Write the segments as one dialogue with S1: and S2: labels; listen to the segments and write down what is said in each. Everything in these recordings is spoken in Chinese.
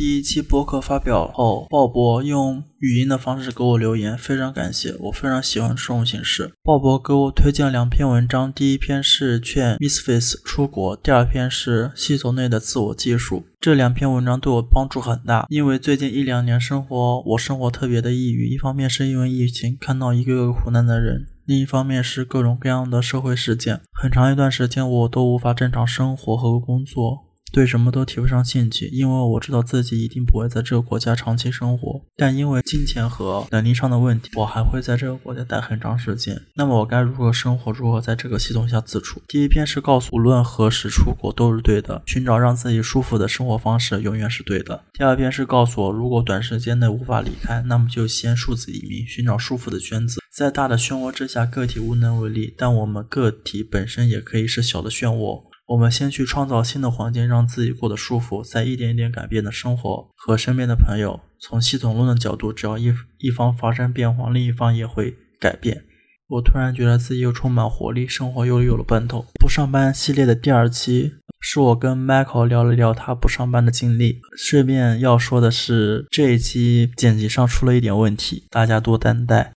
S1: 第一期播客发表后，鲍勃用语音的方式给我留言，非常感谢，我非常喜欢这种形式。鲍勃给我推荐两篇文章，第一篇是劝 Misfits 出国，第二篇是系统内的自我技术。这两篇文章对我帮助很大，因为最近一两年生活，我生活特别的抑郁，一方面是因为疫情，看到一个个苦难的人。另一方面是各种各样的社会事件，很长一段时间我都无法正常生活和工作，对什么都提不上兴趣，因为我知道自己一定不会在这个国家长期生活。但因为金钱和能力上的问题，我还会在这个国家待很长时间。那么我该如何生活？如何在这个系统下自处？第一篇是告诉，无论何时出国都是对的，寻找让自己舒服的生活方式永远是对的。第二篇是告诉我，如果短时间内无法离开，那么就先数字移民，寻找舒服的圈子。在大的漩涡之下，个体无能为力，但我们个体本身也可以是小的漩涡。我们先去创造新的环境，让自己过得舒服，再一点一点改变的生活和身边的朋友。从系统论的角度，只要一一方发生变化，另一方也会改变。我突然觉得自己又充满活力，生活又有了奔头。不上班系列的第二期是我跟 Michael 聊了聊他不上班的经历。顺便要说的是，这一期剪辑上出了一点问题，大家多担待。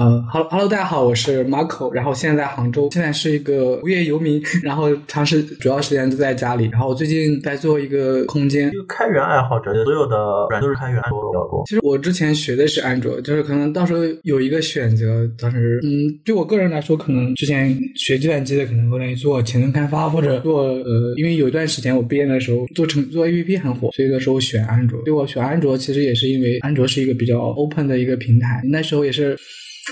S2: 嗯，Hello Hello，大家好，我是 Marco，然后现在在杭州，现在是一个无业游民，然后长时主要时间都在家里，然后我最近在做一个空间，
S1: 一个开源爱好者，所有的软都是开源安卓比较多。
S2: 其实我之前学的是安卓，就是可能到时候有一个选择，当时嗯，对我个人来说，可能之前学计算机的可能会愿意做前端开发或者做呃，因为有一段时间我毕业的时候做成做 APP 很火，所以那时候选安卓。对我选安卓其实也是因为安卓是一个比较 open 的一个平台，那时候也是。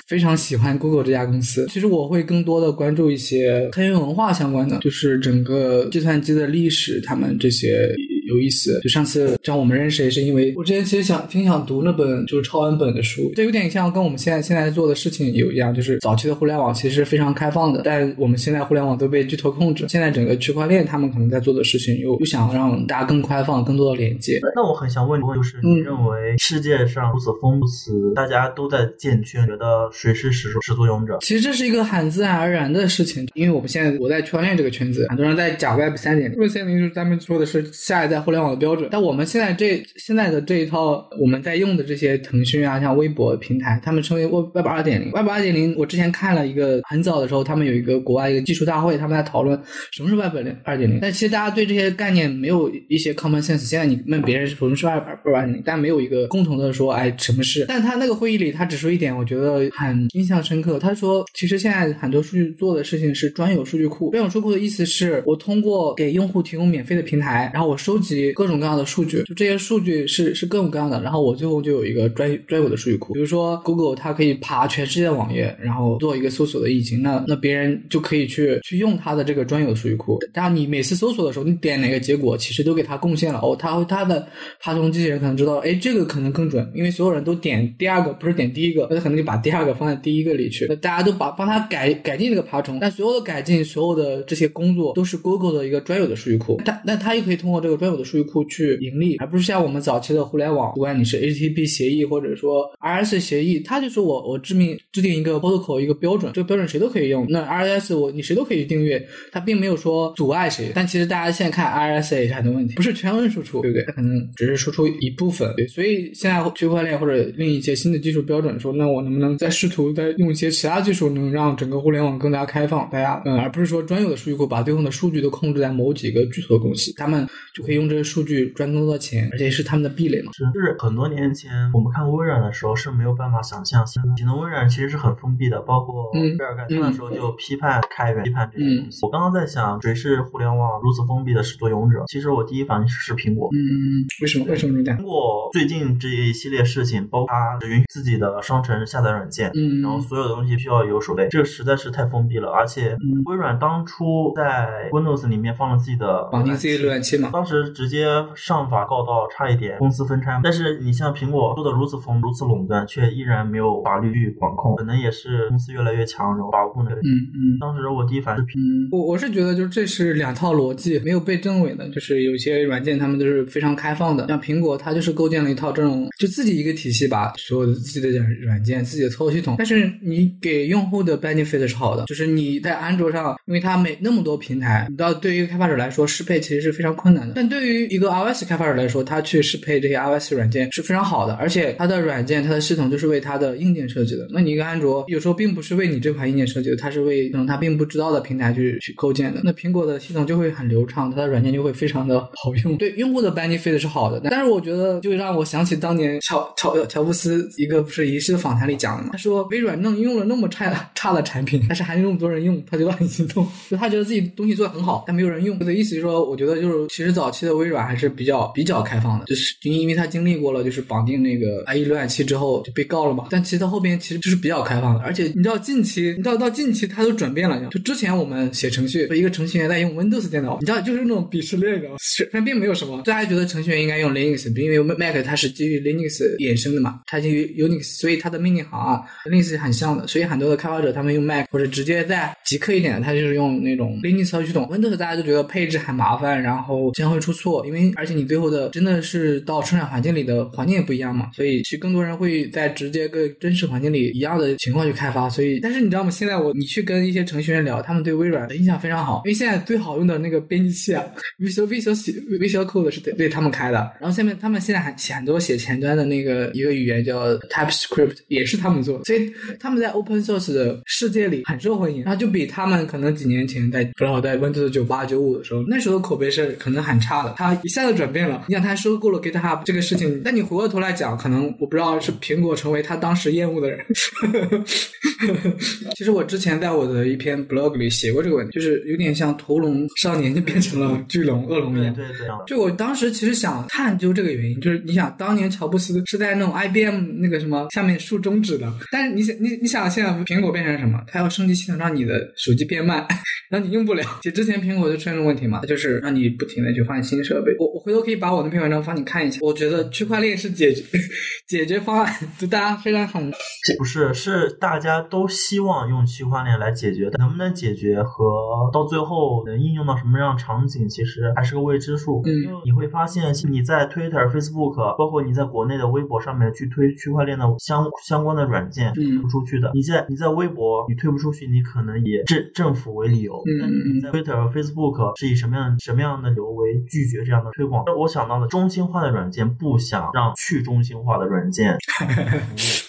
S2: 非常喜欢 Google 这家公司。其实我会更多的关注一些开源文化相关的，就是整个计算机的历史，他们这些。有意思，就上次让我们认识也是因为我之前其实想挺想读那本就是超文本的书，这有点像跟我们现在现在做的事情有一样，就是早期的互联网其实非常开放的，但我们现在互联网都被巨头控制，现在整个区块链他们可能在做的事情又又想让大家更开放，更多的连接。
S1: 那我很想问，就是你认为世界上如此丰富，大家都在建圈，觉得谁是始始作俑者？
S2: 其实这是一个很自然而然的事情，因为我们现在我在区块链这个圈子，很多人在讲 Web 三点零，Web 三点零就是咱们说的是下一代。在互联网的标准，但我们现在这现在的这一套我们在用的这些腾讯啊，像微博平台，他们称为 Web Web 二点零。Web 二点零，我之前看了一个很早的时候，他们有一个国外一个技术大会，他们在讨论什么是 Web 二点零。但其实大家对这些概念没有一些 common sense。现在你问别人什么是 Web 二点零，但没有一个共同的说，哎，什么是？但他那个会议里，他只说一点，我觉得很印象深刻。他说，其实现在很多数据做的事情是专有数据库。专有数据库的意思是我通过给用户提供免费的平台，然后我收集各种各样的。数据就这些数据是是各种各样的，然后我最后就有一个专专有的数据库。比如说 Google 它可以爬全世界的网页，然后做一个搜索的引擎，那那别人就可以去去用它的这个专有的数据库。当然你每次搜索的时候，你点哪个结果，其实都给它贡献了哦。它它的爬虫机器人可能知道，哎，这个可能更准，因为所有人都点第二个，不是点第一个，那可能就把第二个放在第一个里去。那大家都把帮他改改进这个爬虫，但所有的改进，所有的这些工作都是 Google 的一个专有的数据库。但但它又可以通过这个专有的数据库去。盈利，而不是像我们早期的互联网，不管你是 HTTP 协议或者说 RS 协议，它就是我我制定制定一个 protocol 一个标准，这个标准谁都可以用。那 RS 我你谁都可以订阅，它并没有说阻碍谁。但其实大家现在看 RS 也是很多问题，不是全文输出，对不对？它可能只是输出一部分。对，所以现在区块链或者另一些新的技术标准说，那我能不能再试图再用一些其他技术，能让整个互联网更加开放？大家嗯，而不是说专有的数据库把对方的数据都控制在某几个巨头公司，他们就可以用这个数据赚。更多的钱，而且是他们的壁垒嘛。
S1: 是，就是很多年前我们看微软的时候是没有办法想象，以前的微软其实是很封闭的，包括比尔盖茨的时候就批判开源、批判这些东西。我刚刚在想，谁是互联网如此封闭的始作俑者？其实我第一反应是苹果。
S2: 嗯，为什么？为什么这样？
S1: 苹果最近这一系列事情，包括它只允许自己的商城下载软件，嗯，然后所有的东西需要有手备，这个实在是太封闭了。而且微软当初在 Windows 里面放了自己的
S2: 绑定自己浏览器嘛，
S1: 当时直接上。法告到差一点，公司分拆。但是你像苹果做的如此疯，如此垄断，却依然没有法律去管控，可能也是公司越来越强，然后保护那个。
S2: 嗯嗯。
S1: 当时我第一反应是，
S2: 我我是觉得，就是这是两套逻辑，没有被证伪的。就是有些软件，他们都是非常开放的，像苹果，它就是构建了一套这种，就自己一个体系，吧所有的自己的软软件、自己的操作系统。但是你给用户的 benefit 是好的，就是你在安卓上，因为它没那么多平台，你知道，对于开发者来说，适配其实是非常困难的。但对对于一个 iOS 开发者来说，他去适配这些 iOS 软件是非常好的，而且它的软件、它的系统就是为它的硬件设计的。那你一个安卓有时候并不是为你这款硬件设计的，它是为可能它并不知道的平台去去构建的。那苹果的系统就会很流畅，它的软件就会非常的好用，对用户的 benefit 是好的。但是我觉得就让我想起当年乔乔乔布斯一个不是仪式的访谈里讲的嘛，他说微软弄用了那么差差的产品，但是还有那么多人用，他觉得很心痛，就他觉得自己东西做的很好，但没有人用。我的意思是说，我觉得就是其实早期的微软还是比较比较开放的，就是因为他经历过了就是绑定那个 IE 浏览器之后就被告了嘛。但其实到后边其实就是比较开放的，而且你知道近期，你知道到近期它都转变了，就之前我们写程序，一个程序员在用 Windows 电脑，你知道就是那种鄙视链，你知道吗？虽然并没有什么，大家觉得程序员应该用 Linux，因为 Mac 它是基于 Linux 衍生的嘛，它基于 Unix，所以它的命令行啊 Linux 很像的，所以很多的开发者他们用 Mac 或者直接在极客一点，他就是用那种 Linux 操作系统。Windows 大家就觉得配置很麻烦，然后经常会出错，因为而且你最后的真的是到生产环境里的环境也不一样嘛，所以其实更多人会在直接跟真实环境里一样的情况去开发。所以，但是你知道吗？现在我你去跟一些程序员聊，他们对微软的印象非常好，因为现在最好用的那个编辑器啊，Visual Visual Visual Code 是对对他们开的。然后下面他们现在还写很多写前端的那个一个语言叫 TypeScript，也是他们做，所以他们在 Open Source 的世界里很受欢迎。然后就比他们可能几年前在正好在 Windows 九八九五的时候，那时候的口碑是可能很差。他一下子转变了。你想，他收购了 GitHub 这个事情，但你回过头来讲，可能我不知道是苹果成为他当时厌恶的人。其实我之前在我的一篇 blog 里写过这个问题，就是有点像屠龙少年就变成了巨龙恶龙一样。
S1: 对对，
S2: 就我当时其实想探究这个原因，就是你想当年乔布斯是在那种 IBM 那个什么下面竖中指的，但是你想你你想现在苹果变成什么？它要升级系统，让你的手机变慢，让你用不了。其实之前苹果就出现了问题嘛，就是让你不停的去换新设备。我我回头可以把我那篇文章发你看一下。我觉得区块链是解决 解决方案，就大家非常很
S1: 不是是大家都希望用区块链来解决但，能不能解决和到最后能应用到什么样场景，其实还是个未知数。
S2: 嗯，
S1: 因为你会发现你在 Twitter、Facebook，包括你在国内的微博上面去推区块链的相相关的软件，推不出去的。你在你在微博你推不出去，你可能以政政府为理由。
S2: 嗯
S1: 你在 Twitter、Facebook 是以什么样什么样的理由为拒绝这样的推广？我想到的中心化的软件不想让去中心化的软件服务。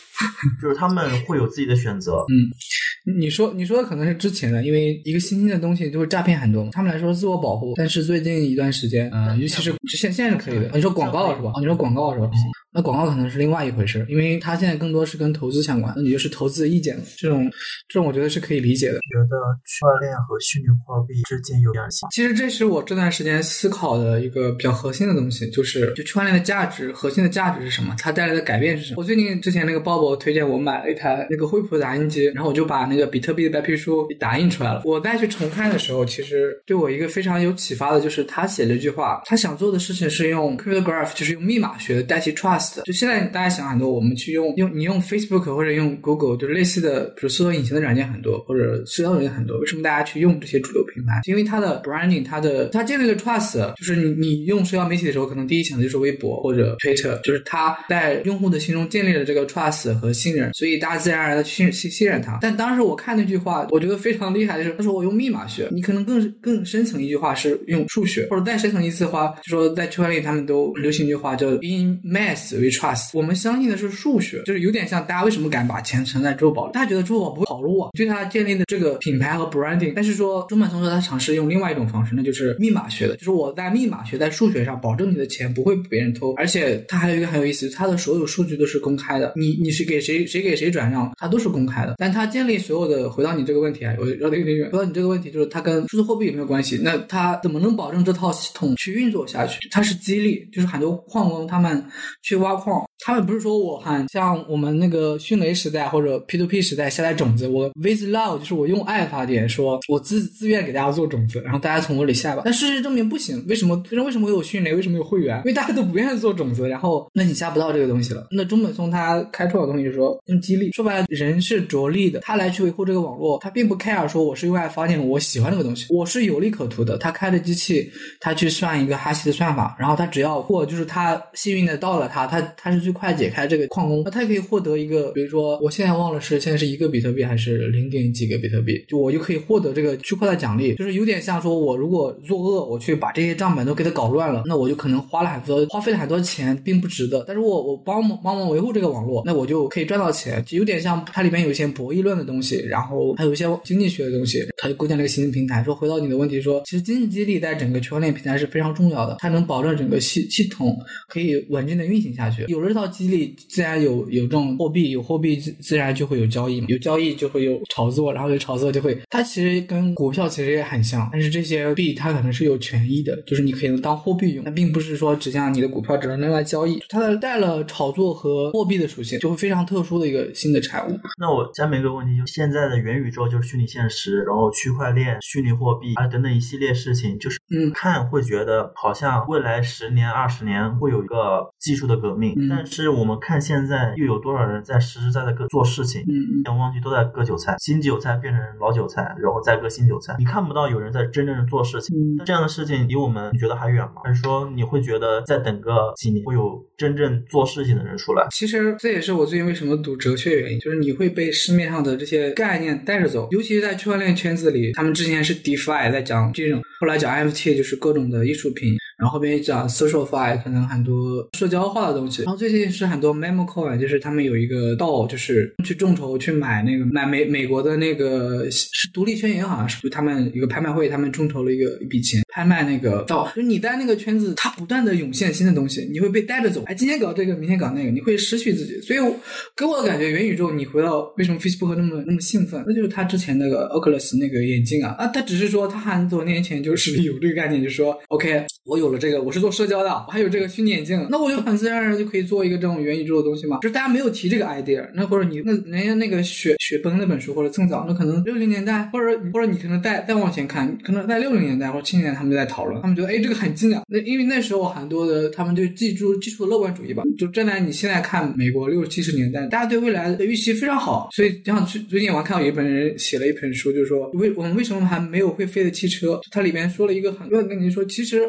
S1: 就是他们会有自己的选择。
S2: 嗯，你说你说的可能是之前的，因为一个新兴的东西就会诈骗很多，他们来说自我保护。但是最近一段时间，嗯，尤其是现现在是可以的。你说广告是吧？你说广告是吧？那广告可能是另外一回事，因为它现在更多是跟投资相关，那你就是投资的意见了。这种这种我觉得是可以理解的。
S1: 觉得区块链和虚拟货币之间有联系。
S2: 其实这是我这段时间思考的一个比较核心的东西，就是就区块链的价值，核心的价值是什么？它带来的改变是什么？我最近之前那个鲍勃推荐我买了一台那个惠普打印机，然后我就把那个比特币的白皮书打印出来了。我再去重看的时候，其实对我一个非常有启发的就是他写了一句话，他想做的事情是用 cryptograph，就是用密码学代替 trust。就现在大家想很多，我们去用用你用 Facebook 或者用 Google，就是类似的，比如搜索引擎的软件很多，或者社交软件很多，为什么大家去用这些主流平台？因为它的 branding，它的它建立了 trust，就是你你用社交媒体的时候，可能第一想的就是微博或者 Twitter，就是它在用户的心中建立了这个 trust 和信任，所以大家自然而然的信信信任它。但当时我看那句话，我觉得非常厉害的是，他说我用密码学，你可能更更深层一句话是用数学，或者再深层一次的话，就说在区块链他们都流行一句话叫 in math we trust，我们相信的是数学，就是有点像大家为什么敢把钱存在支付宝里，大家觉得支付宝不会跑路啊，对他建立的这个品牌和 branding。但是说中本聪说他尝试用另外一种方式，那就是密码学的，就是我在密码学在数学上保证你的钱不会被别人偷，而且他还有一个很有意思，他的所有数据都是公开的，你你是给谁谁给谁转让，它都是公开的。但他建立所有的，回答你这个问题啊，我绕得有点远，回答你这个问题就是它跟数字货币有没有关系？那它怎么能保证这套系统去运作下去？它是激励，就是很多矿工他们去挖矿，他们不是说我很像我们那个迅雷时代或者 P to P 时代下载种子，我 with love 就是我用爱发电，说我自自愿给大家做种子，然后大家从我里下吧。但事实证明不行，为什么？为什么会有迅雷？为什么有会员？因为大家都不愿意做种子，然后那你下不到这个东西了。那中本聪他开创的东西就是说用激励，说白了人是着力的，他来去维护这个网络，他并不 care 说我是用爱发电，我喜欢这个东西，我是有利可图的。他开着机器，他去算一个哈希的算法，然后他只要过，就是他幸运的到了他，他他是。去快解开这个矿工，那他也可以获得一个，比如说我现在忘了是现在是一个比特币还是零点几个比特币，就我就可以获得这个区块的奖励，就是有点像说我如果作恶，我去把这些账本都给他搞乱了，那我就可能花了很多花费了很多钱，并不值得。但是我我帮忙帮忙维护这个网络，那我就可以赚到钱，就有点像它里面有一些博弈论的东西，然后还有一些经济学的东西，它就构建了一个新的平台。说回到你的问题，说其实经济激励在整个区块链平台是非常重要的，它能保证整个系系统可以稳定的运行下去。有了套激励，自然有有这种货币，有货币自自然就会有交易嘛，有交易就会有炒作，然后有炒作就会，它其实跟股票其实也很像，但是这些币它可能是有权益的，就是你可以当货币用，那并不是说只像你的股票只能用来交易，它的带了炒作和货币的属性，就会非常特殊的一个新的产物。
S1: 那我下面一个问题就是，现在的元宇宙就是虚拟现实，然后区块链、虚拟货币啊等等一系列事情，就是
S2: 嗯
S1: 看会觉得好像未来十年、二十年会有一个技术的革命，
S2: 嗯
S1: 但是我们看现在又有多少人在实实在在地做事情？
S2: 嗯嗯。
S1: 望望去都在割韭菜，新韭菜变成老韭菜，然后再割新韭菜，你看不到有人在真正的做事情。
S2: 嗯
S1: 那这样的事情离我们你觉得还远吗？还是说你会觉得再等个几年会有真正做事情的人出来？
S2: 其实这也是我最近为什么读哲学的原因，就是你会被市面上的这些概念带着走，尤其是在区块链圈子里，他们之前是 DeFi 在讲这种，后来讲 NFT 就是各种的艺术品，然后后边讲 SocialFi 可能很多社交化的东西，然后最近是很多 Memo Coin，就是他们有一个道，就是去众筹去买那个买美美国的那个是独立宣言，好像是他们一个拍卖会，他们众筹了一个一笔钱拍卖那个道，就你在那个圈子，它不断的涌现新的东西，你会被带着走，哎，今天搞这个，明天搞那个，你会失去自己。所以给我的感觉，元宇宙你回到为什么 Facebook 那么那么兴奋，那就是他之前那个 Oculus 那个眼镜啊。啊，他只是说他很多年前就是有这个概念，就说 OK，我有有了这个，我是做社交的，我还有这个虚拟眼镜，那我就很自然而然就可以做一个这种元宇宙的东西嘛。就是大家没有提这个 idea，那或者你那人家那个雪雪崩那本书或者更早，那可能六零年代，或者或者你可能再再往前看，可能在六零年代或者七零年代他们就在讨论，他们觉得哎这个很近啊，那因为那时候很多的他们对技术技术的乐观主义吧，就站在你现在看美国六七十年代，大家对未来的预期非常好，所以就像最最近我还看到有一本人写了一本书，就是说为我们为什么还没有会飞的汽车，它里面说了一个很，我跟你说其实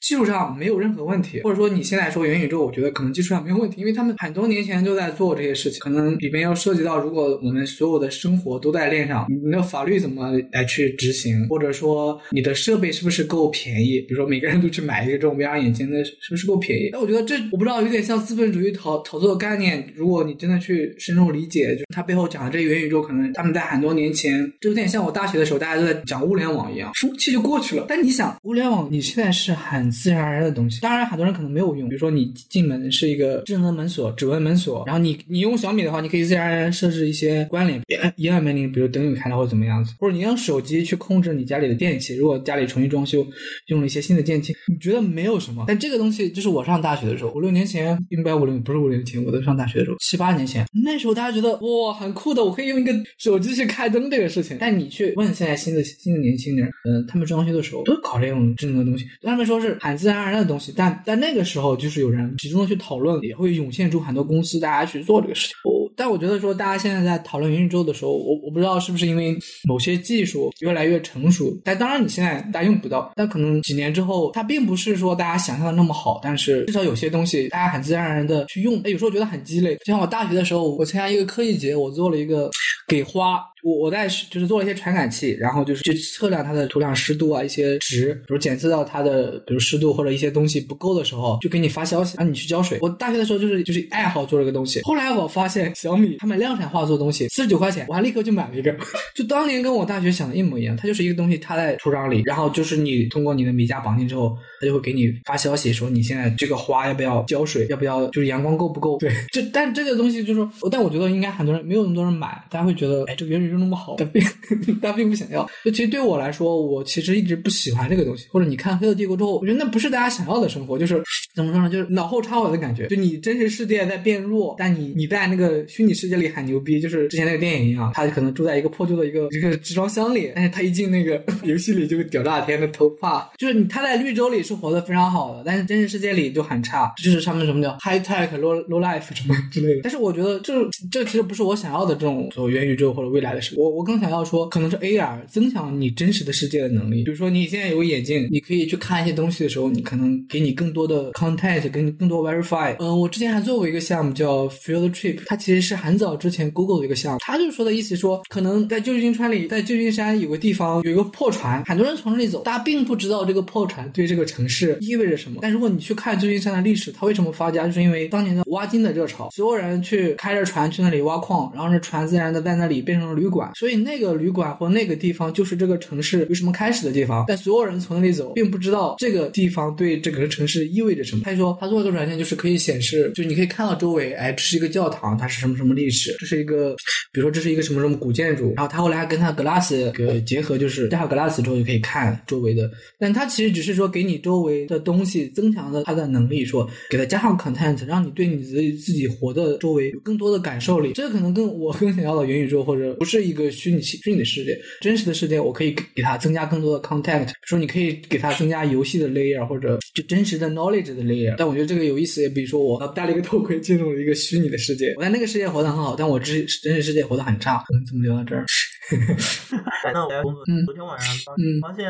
S2: 技术上没有任何问题，或者说你现在说元宇宙，我觉得可能技术上没有问题，因为他们很多年前就在做这些事情，可能里面要涉及到如果我们所有的生活都在链上，你的法律怎么来去执行，或者说你的设备是不是够便宜，比如说每个人都去买一个这种 VR 眼镜，那是不是够便宜？那我觉得这我不知道，有点像资本主义炒炒作的概念。如果你真的去深入理解，就是它背后讲的这元宇宙，可能他们在很多年前，就有点像我大学的时候大家都在讲物联网一样，风气就过去了。但你想，物联网你现在是很自然而然的东西，当然很多人可能没有用，比如说你进门是一个智能门锁、指纹门锁，然后你你用小米的话，你可以自然而然设置一些关联，一按一按门铃，比如灯有开了或者怎么样子，或者你用手机去控制你家里的电器，如果家里重新装修，用了一些新的电器，你觉得没有什么，但这个东西就是我上大学的时候，五六年前，应该五六不是五六年前，我在上大学的时候，七八年前，那时候大家觉得哇很酷的，我可以用一个手机去开灯这个事情。但你去问现在新的新的年轻人，嗯、他们装修的时候都搞这种智能的东西，他们说是很自然而然的东西，但但那个时候就是有人集中的去讨论，也会涌现出很多公司大家去做这个事情。我但我觉得说，大家现在在讨论元宇宙的时候，我我不知道是不是因为某些技术越来越成熟，但当然你现在大家用不到，但可能几年之后，它并不是说大家想象的那么好，但是至少有些东西大家很自然而然的去用，哎，有时候觉得很鸡肋。就像我大学的时候，我参加一个科技节，我做了一个给花。我我在就是做了一些传感器，然后就是去测量它的土壤湿度啊，一些值，比如检测到它的比如湿度或者一些东西不够的时候，就给你发消息让你去浇水。我大学的时候就是就是爱好做这个东西，后来我发现小米他们量产化做东西四十九块钱，我还立刻就买了一个，就当年跟我大学想的一模一样，它就是一个东西插在土壤里，然后就是你通过你的米家绑定之后，他就会给你发消息说你现在这个花要不要浇水，要不要就是阳光够不够？对，这但这个东西就是，但我觉得应该很多人没有那么多人买，大家会觉得哎这个元宇宙那么好，但并 大家并不想要。就其实对我来说，我其实一直不喜欢这个东西。或者你看《黑色帝国》之后，我觉得那不是大家想要的生活，就是怎么说呢？就是脑后插我的感觉。就你真实世界在变弱，但你你在那个虚拟世界里很牛逼，就是之前那个电影一样，他可能住在一个破旧的一个一个集装箱里，但是他一进那个 游戏里就屌炸天的头发，就是你他在绿洲里是活得非常好的，但是真实世界里就很差，就是他们什么叫 high tech low low life 什么之类的。但是我觉得这这其实不是我想要的这种所谓元宇宙或者未来的事。我我更想要说，可能是 AR 增强你真实的世界的能力。比如说你现在有个眼镜，你可以去看一些东西的时候，你可能给你更多的 content，跟更多 verify。嗯，我之前还做过一个项目叫 Field Trip，它其实是很早之前 Google 的一个项目，他就说的意思说，可能在旧金山里，在旧金山有个地方有一个破船，很多人从那里走，大家并不知道这个破船对这个城城市意味着什么。但如果你去看旧金山的历史，它为什么发家，就是因为当年的挖金的热潮，所有人去开着船去那里挖矿，然后这船自然的在那里变成了旅馆，所以那个旅馆或那个地方就是这个城市为什么开始的地方。但所有人从那里走，并不知道这个地方对整个城市意味着什么。他说他做一个软件，就是可以显示，就你可以看到周围，哎，这是一个教堂，它是什么什么历史，这是一个，比如说这是一个什么什么古建筑。然后他后来还跟他 Glass 个结合，就是加上 Glass 之后就可以看周围的。但他其实只是说给你围的东西增强了他的能力，说给他加上 content，让你对你自己自己活的周围有更多的感受力。这个可能跟我更想要的元宇宙或者不是一个虚拟虚拟的世界，真实的世界我可以给他增加更多的 content，比如说你可以给他增加游戏的 layer 或者就真实的 knowledge 的 layer。但我觉得这个有意思，也比如说我戴了一个头盔进入了一个虚拟的世界，我在那个世界活得很好，但我真真实世界活得很差。我们怎么聊到这儿？
S3: 那我工作，昨天晚上发现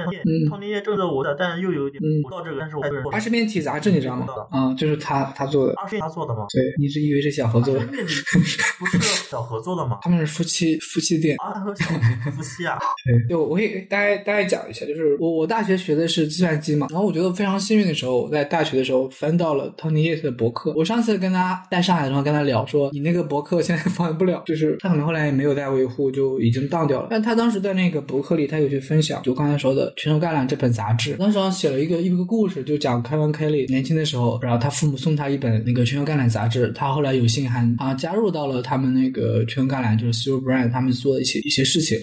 S3: 创业正在我的，但又有一点不到这个，但是我
S2: 二十面体杂志你知道吗？嗯，就是他他做的。
S3: 二十面他做的吗？
S2: 对，你是以为是小合作？
S3: 不是小合作的吗？
S2: 他们是夫妻夫妻店
S3: 啊，夫妻啊。
S2: 对，就我可以大概大概讲一下，就是我我大学学的是计算机嘛，然后我觉得非常幸运的时候，在大学的时候翻到了 Tony Yes 的博客。我上次跟他在上海的时候跟他聊说，你那个博客现在 发不了，就是他可能后来也没有在维护，就已经当掉了。但他当时在那个博客里，他有去分享，就刚才说的《全球概览》这本杂志，当时写了一个一个故事，就讲凯文·凯利年轻的时候，然后他父母送他一本那个《全球橄榄》杂志，他后来有幸还啊加入到了他们那个《全球橄榄》，就是 Super Brand 他们做的一些一些事情。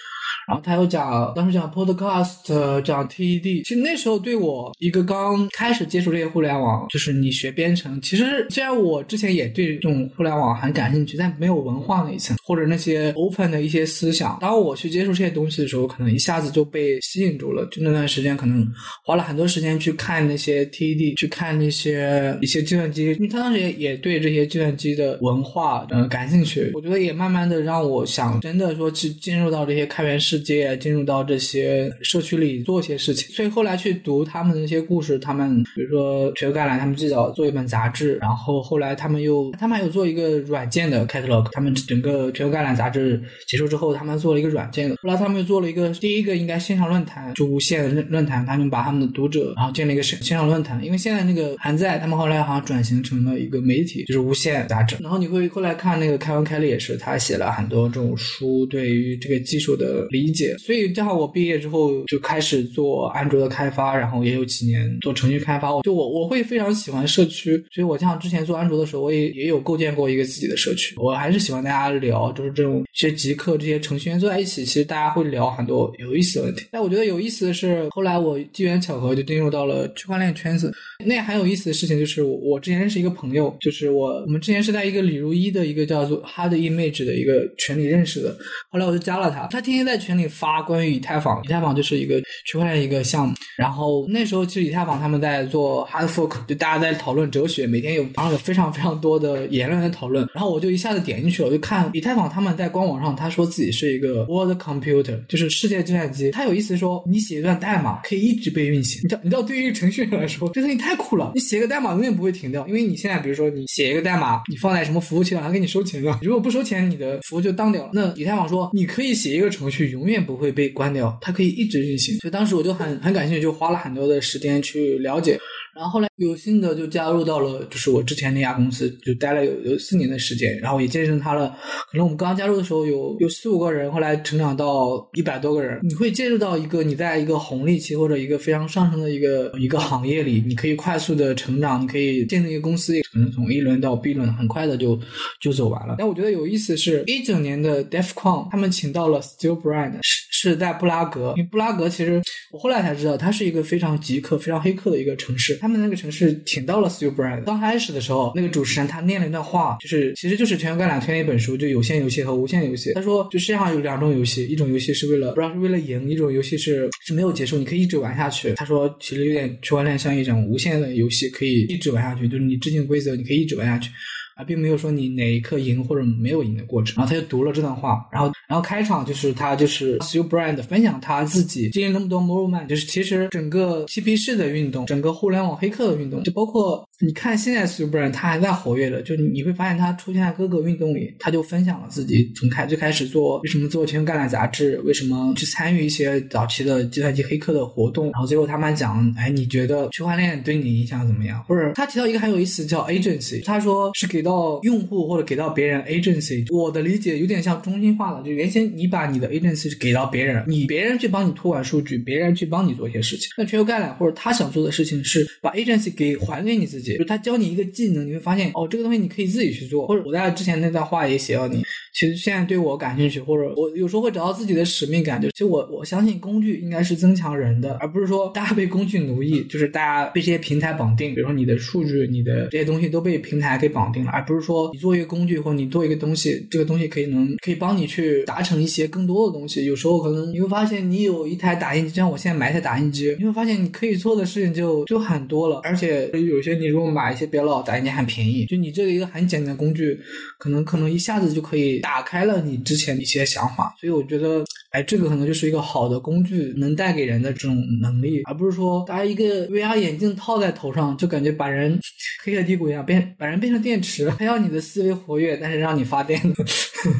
S2: 然后他又讲，当时讲 podcast，讲 TED。其实那时候对我一个刚开始接触这些互联网，就是你学编程。其实虽然我之前也对这种互联网很感兴趣，但没有文化那一层，或者那些 open 的一些思想。当我去接触这些东西的时候，可能一下子就被吸引住了。就那段时间，可能花了很多时间去看那些 TED，去看那些一些计算机。因为他当时也也对这些计算机的文化呃感兴趣。我觉得也慢慢的让我想真的说去进入到这些开源世。世界进入到这些社区里做一些事情，所以后来去读他们的那些故事，他们比如说全球概览，他们最早做一本杂志，然后后来他们又他们还有做一个软件的 catalog，他们整个全球概览杂志结束之后，他们做了一个软件的，后来他们又做了一个第一个应该线上论坛，就无线论论坛，他们把他们的读者然后建了一个线线上论坛，因为现在那个还在，他们后来好像转型成了一个媒体，就是无线杂志，然后你会后来看那个凯文凯利也是，他写了很多这种书，对于这个技术的理。理解，所以正好我毕业之后就开始做安卓的开发，然后也有几年做程序开发。就我我会非常喜欢社区，所以我像之前做安卓的时候，我也也有构建过一个自己的社区。我还是喜欢大家聊，就是这种一些极客这些程序员坐在一起，其实大家会聊很多有意思的问题。但我觉得有意思的是，后来我机缘巧合就进入到了区块链圈子。那很有意思的事情就是，我我之前认识一个朋友，就是我我们之前是在一个李如一的一个叫做 Hard Image 的一个群里认识的。后来我就加了他，他天天在群。里发关于以太坊，以太坊就是一个区块链一个项目。然后那时候其实以太坊他们在做 hard fork，就大家在讨论哲学，每天有然后有非常非常多的言论在讨论。然后我就一下子点进去了，我就看以太坊他们在官网上他说自己是一个 world computer，就是世界计算机。他有意思说，你写一段代码可以一直被运行。你知道，你知道对于一个程序员来说，这东西太酷了。你写个代码永远不会停掉，因为你现在比如说你写一个代码，你放在什么服务器上，他给你收钱了。如果不收钱，你的服务就当掉了。那以太坊说，你可以写一个程序永永远不会被关掉，它可以一直运行。所以当时我就很很感兴趣，就花了很多的时间去了解。然后后来有幸的就加入到了，就是我之前那家公司，就待了有有四年的时间，然后也见证他了。可能我们刚加入的时候有有四五个人，后来成长到一百多个人。你会介入到一个你在一个红利期或者一个非常上升的一个一个行业里，你可以快速的成长，你可以建立一个公司，也可能从 A 轮到 B 轮，很快的就就走完了。但我觉得有意思是，一整年的 DefCon，他们请到了 Still Brand，是是在布拉格。因布拉格其实我后来才知道，它是一个非常极客、非常黑客的一个城市。他们那个城市请到了 Stu Brand。刚开始的时候，那个主持人他念了一段话，就是其实就是《全球概览》推荐一本书，就有限游戏和无限游戏。他说，就世界上有两种游戏，一种游戏是为了不知道是为了赢，一种游戏是是没有结束，你可以一直玩下去。他说，其实有点区块链像一种无限的游戏，可以一直玩下去，就是你制定规则，你可以一直玩下去。啊，并没有说你哪一刻赢或者没有赢的过程。然后他就读了这段话，然后，然后开场就是他就是 Stu Brand 分享他自己经历那么多 Moreman，就是其实整个嬉皮士的运动，整个互联网黑客的运动，就包括你看现在 Stu Brand 他还在活跃的，就你会发现他出现在各个运动里，他就分享了自己从开最开始做为什么做全球概览杂志，为什么去参与一些早期的计算机黑客的活动，然后最后他们讲，哎，你觉得区块链对你影响怎么样？或者他提到一个很有意思叫 Agency，他说是给。到用户或者给到别人 agency，我的理解有点像中心化的，就原先你把你的 agency 给到别人，你别人去帮你托管数据，别人去帮你做一些事情。那全球概览或者他想做的事情是把 agency 给还给你自己，就他教你一个技能，你会发现哦，这个东西你可以自己去做。或者我在之前那段话也写到你，其实现在对我感兴趣，或者我有时候会找到自己的使命感，就其实我我相信工具应该是增强人的，而不是说大家被工具奴役，就是大家被这些平台绑定，比如说你的数据、你的这些东西都被平台给绑定了。而不是说你做一个工具，或者你做一个东西，这个东西可以能可以帮你去达成一些更多的东西。有时候可能你会发现，你有一台打印机，像我现在买一台打印机，你会发现你可以做的事情就就很多了。而且有些你如果买一些比较老打印机很便宜，就你这个一个很简单的工具，可能可能一下子就可以打开了你之前的一些想法。所以我觉得。哎，这个可能就是一个好的工具，能带给人的这种能力，而不是说大家一个 VR 眼镜套在头上，就感觉把人 黑客帝国一样变，把人变成电池，还要你的思维活跃，但是让你发电。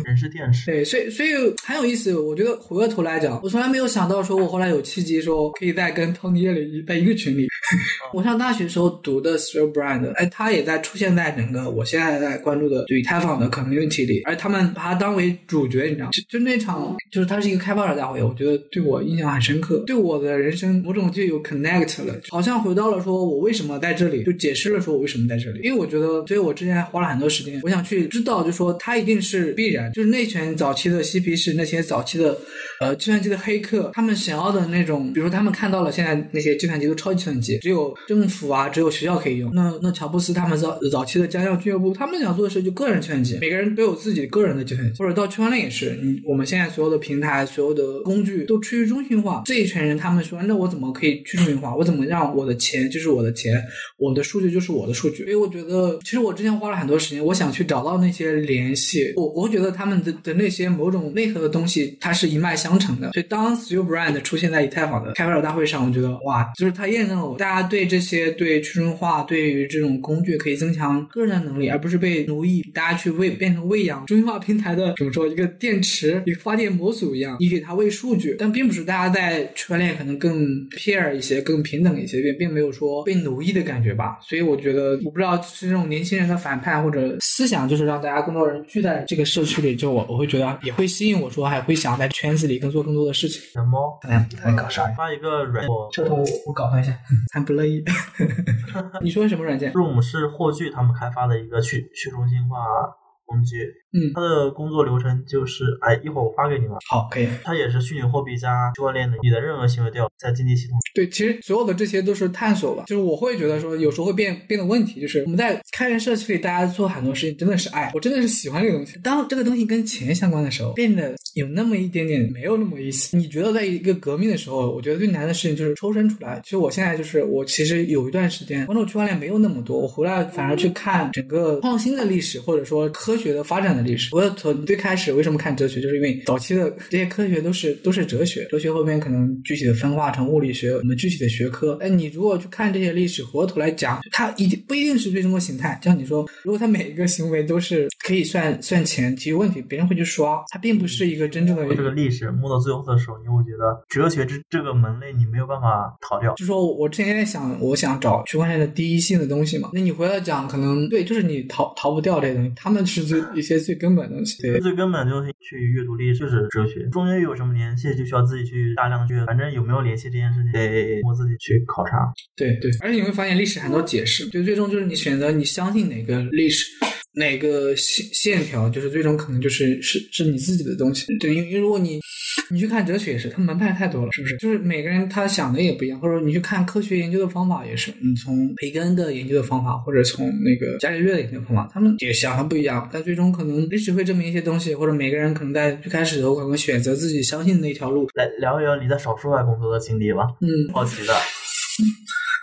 S3: 人是电池。
S2: 对，所以所以很有意思。我觉得回过头来讲，我从来没有想到说，我后来有契机说可以在跟 Tony 耶里在一个群里。我上大学时候读的 s t r e Brand，哎，他也在出现在整个我现在在关注的以太坊的 Community 里，而他们把他当为主角，你知道吗？就就那场，就是他是一个。开发者大会，我觉得对我印象很深刻，对我的人生某种就有 connect 了，好像回到了说我为什么在这里，就解释了说我为什么在这里。因为我觉得，所以我之前花了很多时间，我想去知道，就说他一定是必然，就是那群早期的嬉皮士，那些早期的呃计算机的黑客，他们想要的那种，比如说他们看到了现在那些计算机都超级计算机，只有政府啊，只有学校可以用。那那乔布斯他们早早期的家教俱乐部，他们想做的事就个人计算机，每个人都有自己个人的计算机，或者到区块链也是，你我们现在所有的平台。所有的工具都趋于中心化，这一群人他们说，那我怎么可以去中心化？我怎么让我的钱就是我的钱，我的数据就是我的数据？所以我觉得，其实我之前花了很多时间，我想去找到那些联系。我我觉觉得他们的的那些某种内核的东西，它是一脉相承的。所以当 s t u Brand 出现在以太坊的开发者大会上，我觉得哇，就是它验证了，大家对这些对去中心化，对于这种工具可以增强个人的能力，而不是被奴役，大家去喂变成喂养中心化平台的怎么说一个电池，一个发电模组一样。你给它喂数据，但并不是大家在区块链可能更 peer 一些、更平等一些，并并没有说被奴役的感觉吧。所以我觉得，我不知道是这种年轻人的反叛或者思想，就是让大家更多人聚在这个社区里，就我我会觉得也会吸引我说，还会想在圈子里更做更多的事情。
S3: 小猫，
S2: 哎，在搞啥？
S3: 发一个软件，
S2: 这头我搞他一下，还不乐意。你说什么软件
S3: ？Room 是霍炬他们开发的一个去去中心化。工具，
S2: 嗯，
S3: 它的工作流程就是，哎，一会儿我发给你们。
S2: 好，可以。
S3: 它也是虚拟货币加区块链的，你的任何行为都要在经济系统。
S2: 对，其实所有的这些都是探索吧。就是我会觉得说，有时候会变变的问题，就是我们在开源社区里，大家做很多事情真的是爱，我真的是喜欢这个东西。当这个东西跟钱相关的时候，变得有那么一点点没有那么意思。你觉得在一个革命的时候，我觉得最难的事情就是抽身出来。其实我现在就是，我其实有一段时间关注区块链没有那么多，我回来反而去看整个创新的历史，或者说科学的发展的历史。我从最开始为什么看哲学，就是因为早期的这些科学都是都是哲学，哲学后面可能具体的分化成物理学，我们具体的学科。哎，你如果去看这些历史，回过头来讲，它一定不一定是最终的形态。像你说，如果它每一个行为都是可以算算钱，提出问题，别人会去刷，它并不是一个真正的。
S3: 这个历史摸到最后的时候，你会觉得哲学这这个门类你没有办法逃掉。
S2: 就说我之前在想，我想找区块链的第一性的东西嘛。那你回来讲，可能对，就是你逃逃不掉这些东西，他们是最一些最根。本的东西，对
S3: 最根本的东西去阅读历史就是哲学，中间有什么联系，就需要自己去大量的去，反正有没有联系这件事情，得我自己去考察。
S2: 对对，而且你会发现历史很多解释，就最终就是你选择你相信哪个历史。哪个线线条，就是最终可能就是是是你自己的东西。对，因为如果你你去看哲学也是，它门派太多了，是不是？就是每个人他想的也不一样，或者你去看科学研究的方法也是，你从培根的研究的方法，或者从那个伽利略的研究方法，他们也想的不一样，但最终可能历史会证明一些东西，或者每个人可能在最开始的时候可能选择自己相信的那条路。
S3: 来聊一聊你在少数外工作的经历吧，
S2: 嗯，
S3: 好奇的。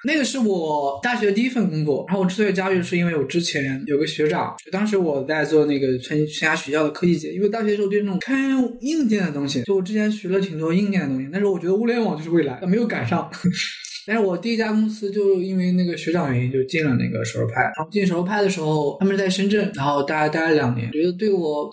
S2: 那个是我大学第一份工作，然后我之所以加入，是因为我之前有个学长，就当时我在做那个参参加学校的科技节，因为大学的时候对那种看硬件的东西，就我之前学了挺多硬件的东西，但是我觉得物联网就是未来，没有赶上。但是我第一家公司就因为那个学长原因就进了那个手游派，然后进手游派的时候，他们是在深圳，然后大概待了两年，觉得对我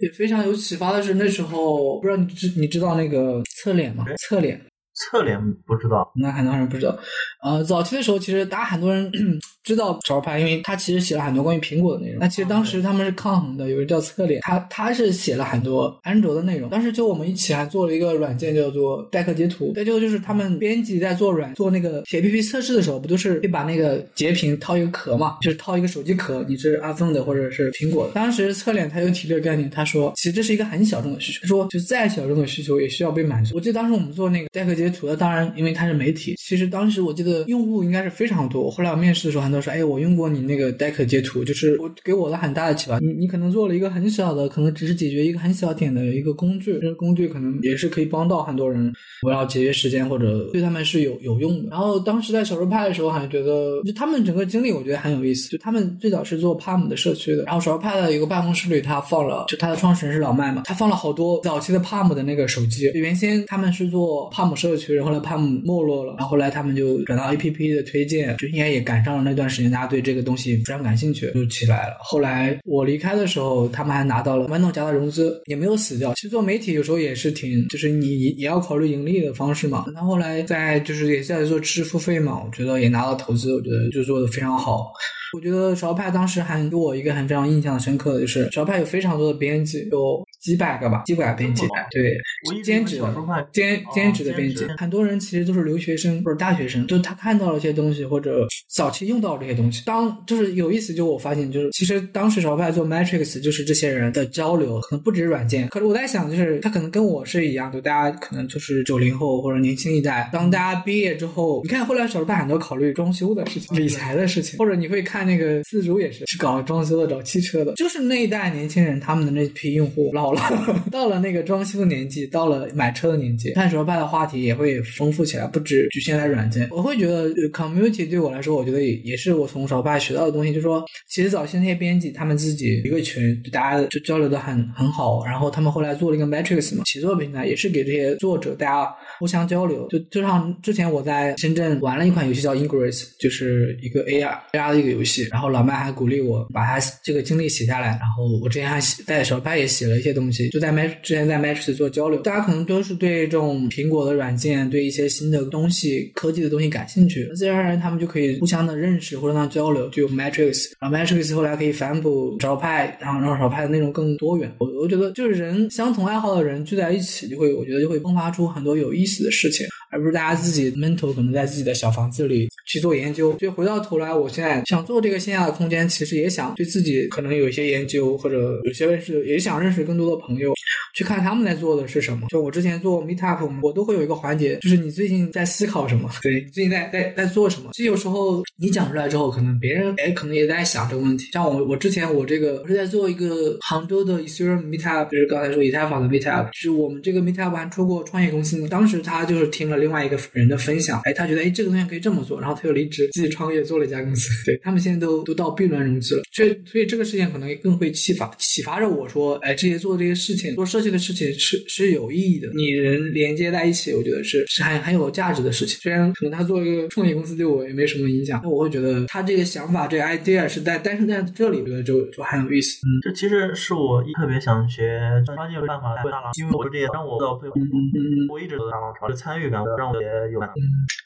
S2: 也非常有启发的是，那时候不知道你知你知道那个侧脸吗？侧脸。
S3: 侧脸不知道，
S2: 那很多人不知道。呃，早期的时候，其实大家很多人 知道潮派，因为他其实写了很多关于苹果的内容。那其实当时他们是抗衡的，有个叫侧脸，他他是写了很多安卓的内容。当时就我们一起还做了一个软件，叫做代客截图。再就就是他们编辑在做软做那个写 APP 测试的时候，不都是会把那个截屏套一个壳嘛？就是套一个手机壳，你是 iPhone 的或者是苹果的。当时侧脸他就提这个概念，他说其实这是一个很小众的需求，他说就再小众的需求也需要被满足。我记得当时我们做那个代客截图的，当然因为它是媒体，其实当时我记得用户应该是非常多。后来我面试的时候，很多人说：“哎，我用过你那个 Deck 截图，就是我给我了很大的启发。你你可能做了一个很小的，可能只是解决一个很小点的一个工具，这个工具可能也是可以帮到很多人，我要节约时间或者对他们是有有用的。”然后当时在小说派的时候，好像觉得就他们整个经历，我觉得很有意思。就他们最早是做 Palm 的社区的，然后小说派的一个办公室里，他放了，就他的创始人是老麦嘛，他放了好多早期的 Palm 的那个手机。原先他们是做 Palm 社去，然后来 Palm 没落了。然后后来他们就转到 A P P 的推荐，就应该也赶上了那段时间，大家对这个东西非常感兴趣，就起来了。后来我离开的时候，他们还拿到了豌豆荚的融资，也没有死掉。其实做媒体有时候也是挺，就是你也要考虑盈利的方式嘛。那后来在就是也在做知识付费嘛，我觉得也拿到投资，我觉得就做的非常好。我觉得潮派当时还给我一个很非常印象深刻的就是潮派有非常多的编辑，有几百个吧，几百个编辑，对，兼职的兼兼职的编辑，很多人其实都是留学生或者大学生，就是他看到了一些东西或者早期用到这些东西。当就是有意思，就我发现就是其实当时潮派做 Matrix 就是这些人的交流，可能不止软件。可是我在想，就是他可能跟我是一样就，大家可能就是九零后或者年轻一代。当大家毕业之后，你看后来潮派很多考虑装修的事情、理财的事情，或者你会看。看那个自主也是是搞装修的，找汽车的，就是那一代年轻人，他们的那批用户老了，到了那个装修的年纪，到了买车的年纪，看手派的话题也会丰富起来，不止局限在软件。我会觉得 community 对我来说，我觉得也也是我从手派学到的东西，就是说，其实早期那些编辑他们自己一个群，大家就交流的很很好，然后他们后来做了一个 Matrix 嘛，写作平台，也是给这些作者大家互相交流。就就像之前我在深圳玩了一款游戏叫 Ingress，就是一个 AR AR 的一个游戏。然后老麦还鼓励我把他这个经历写下来。然后我之前还写在手拍也写了一些东西，就在 match 之前在 Matrix 做交流。大家可能都是对这种苹果的软件、对一些新的东西、科技的东西感兴趣，自然而然他们就可以互相的认识或者让交流。就有 Matrix，然后 Matrix 后来可以反哺手拍，然后让手拍的内容更多元。我我觉得就是人相同爱好的人聚在一起，就会我觉得就会迸发出很多有意思的事情，而不是大家自己闷头可能在自己的小房子里去做研究。就回到头来，我现在想做。这个线下的空间，其实也想对自己可能有一些研究，或者有些认识，也想认识更多的朋友，去看他们在做的是什么。就我之前做 Meetup，我都会有一个环节，就是你最近在思考什么？对，最近在在在做什么？其实有时候你讲出来之后，可能别人哎，可能也在想这个问题。像我，我之前我这个我是在做一个杭州的 Ethereum Meetup，就是刚才说以太坊的 Meetup，是我们这个 Meetup 还出过创业公司。当时他就是听了另外一个人的分享，哎，他觉得哎这个东西可以这么做，然后他又离职自己创业做了一家公司。对他们现在都都到 B 轮融资了，所以所以这个事情可能更会启发启发着我说，哎，这些做这些事情，做设计的事情是是有意义的，你人连接在一起，我觉得是是很很有价值的事情。虽然可能他做一个创业公司对我也没什么影响，但我会觉得他这个想法，这个 idea 是在诞生在这里，我觉得就就很有意思。
S3: 嗯，这其实是我特别想学专业办法因为我是这也，让我会，嗯嗯，我一直都大浪潮，参与感让我也有。嗯，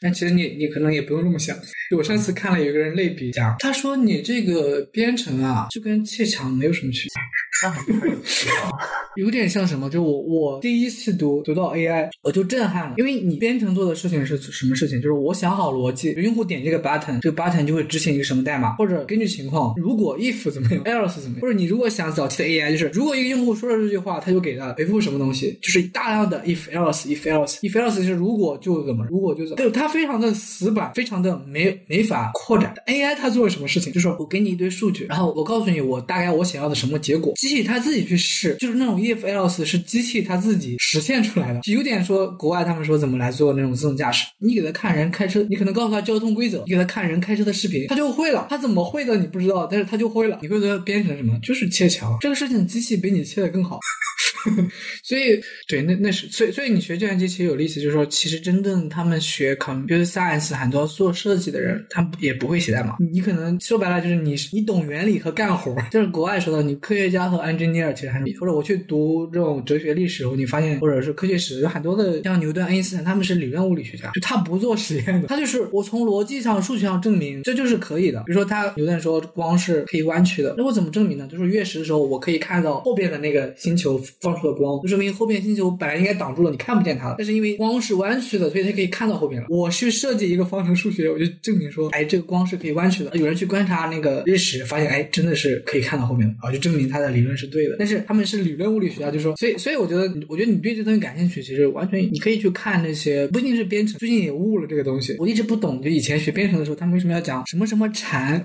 S2: 但其实你你可能也不用这么想。就我上次看了有一个人类比讲，他说你这个编程啊，就跟砌墙没有什么区别。
S3: 有
S2: 点像什么？就我我第一次读读到 AI，我就震撼了，因为你编程做的事情是什么事情？就是我想好逻辑，用户点这个 button，这个 button 就会执行一个什么代码，或者根据情况，如果 if 怎么样，else 怎么样，或者你如果想早期的 AI，就是如果一个用户说了这句话，他就给他回复什么东西，就是大量的 if else if else if else 就是如果就怎么，如果就是，对，它非常的死板，非常的没没法扩展。AI 它做了什么事情？就是我给你一堆数据，然后我告诉你我大概我想要的什么结果，机器它自己去试，就是那种 if else 是机器它自己实现出来的，有点说国外他们说怎么来做那种自动驾驶，你给他看人开车，你可能告诉他交通规则，你给他看人开车的视频，他就会了。他怎么会的你不知道，但是他就会了。你会给他编程什么？就是切墙，这个事情机器比你切的更好。所以，对，那那是，所以，所以你学计算机其实有意思，就是说，其实真正他们学 computer science 很多做设计的人，他也不会写代码。你可能说白了就是你，你懂原理和干活，就是国外说的，你科学家和 engineer 其实还或者我去读这种哲学历史，你发现或者是科学史，有很多的像牛顿、爱因斯坦，他们是理论物理学家，就他不做实验的，他就是我从逻辑上、数学上证明这就是可以的。比如说他牛顿说光是可以弯曲的，那我怎么证明呢？就是月食的时候，我可以看到后边的那个星球放出的光，就说明后边星球本来应该挡住了，你看不见它了。但是因为光是弯曲是的，所以它可以看到后面了。我去设计一个方程数学，我就证明说，哎，这个光是可以弯曲的。有人去观察那个日食，发现哎，真的是可以看到后面的，啊，就证明他的理论是对的。但是他们是理论物理学家，就说，所以，所以我觉得，我觉得你对这东西感兴趣，其实完全你可以去看那些，不一定是编程，最近也悟了这个东西。我一直不懂，就以前学编程的时候，他们为什么要讲什么什么禅？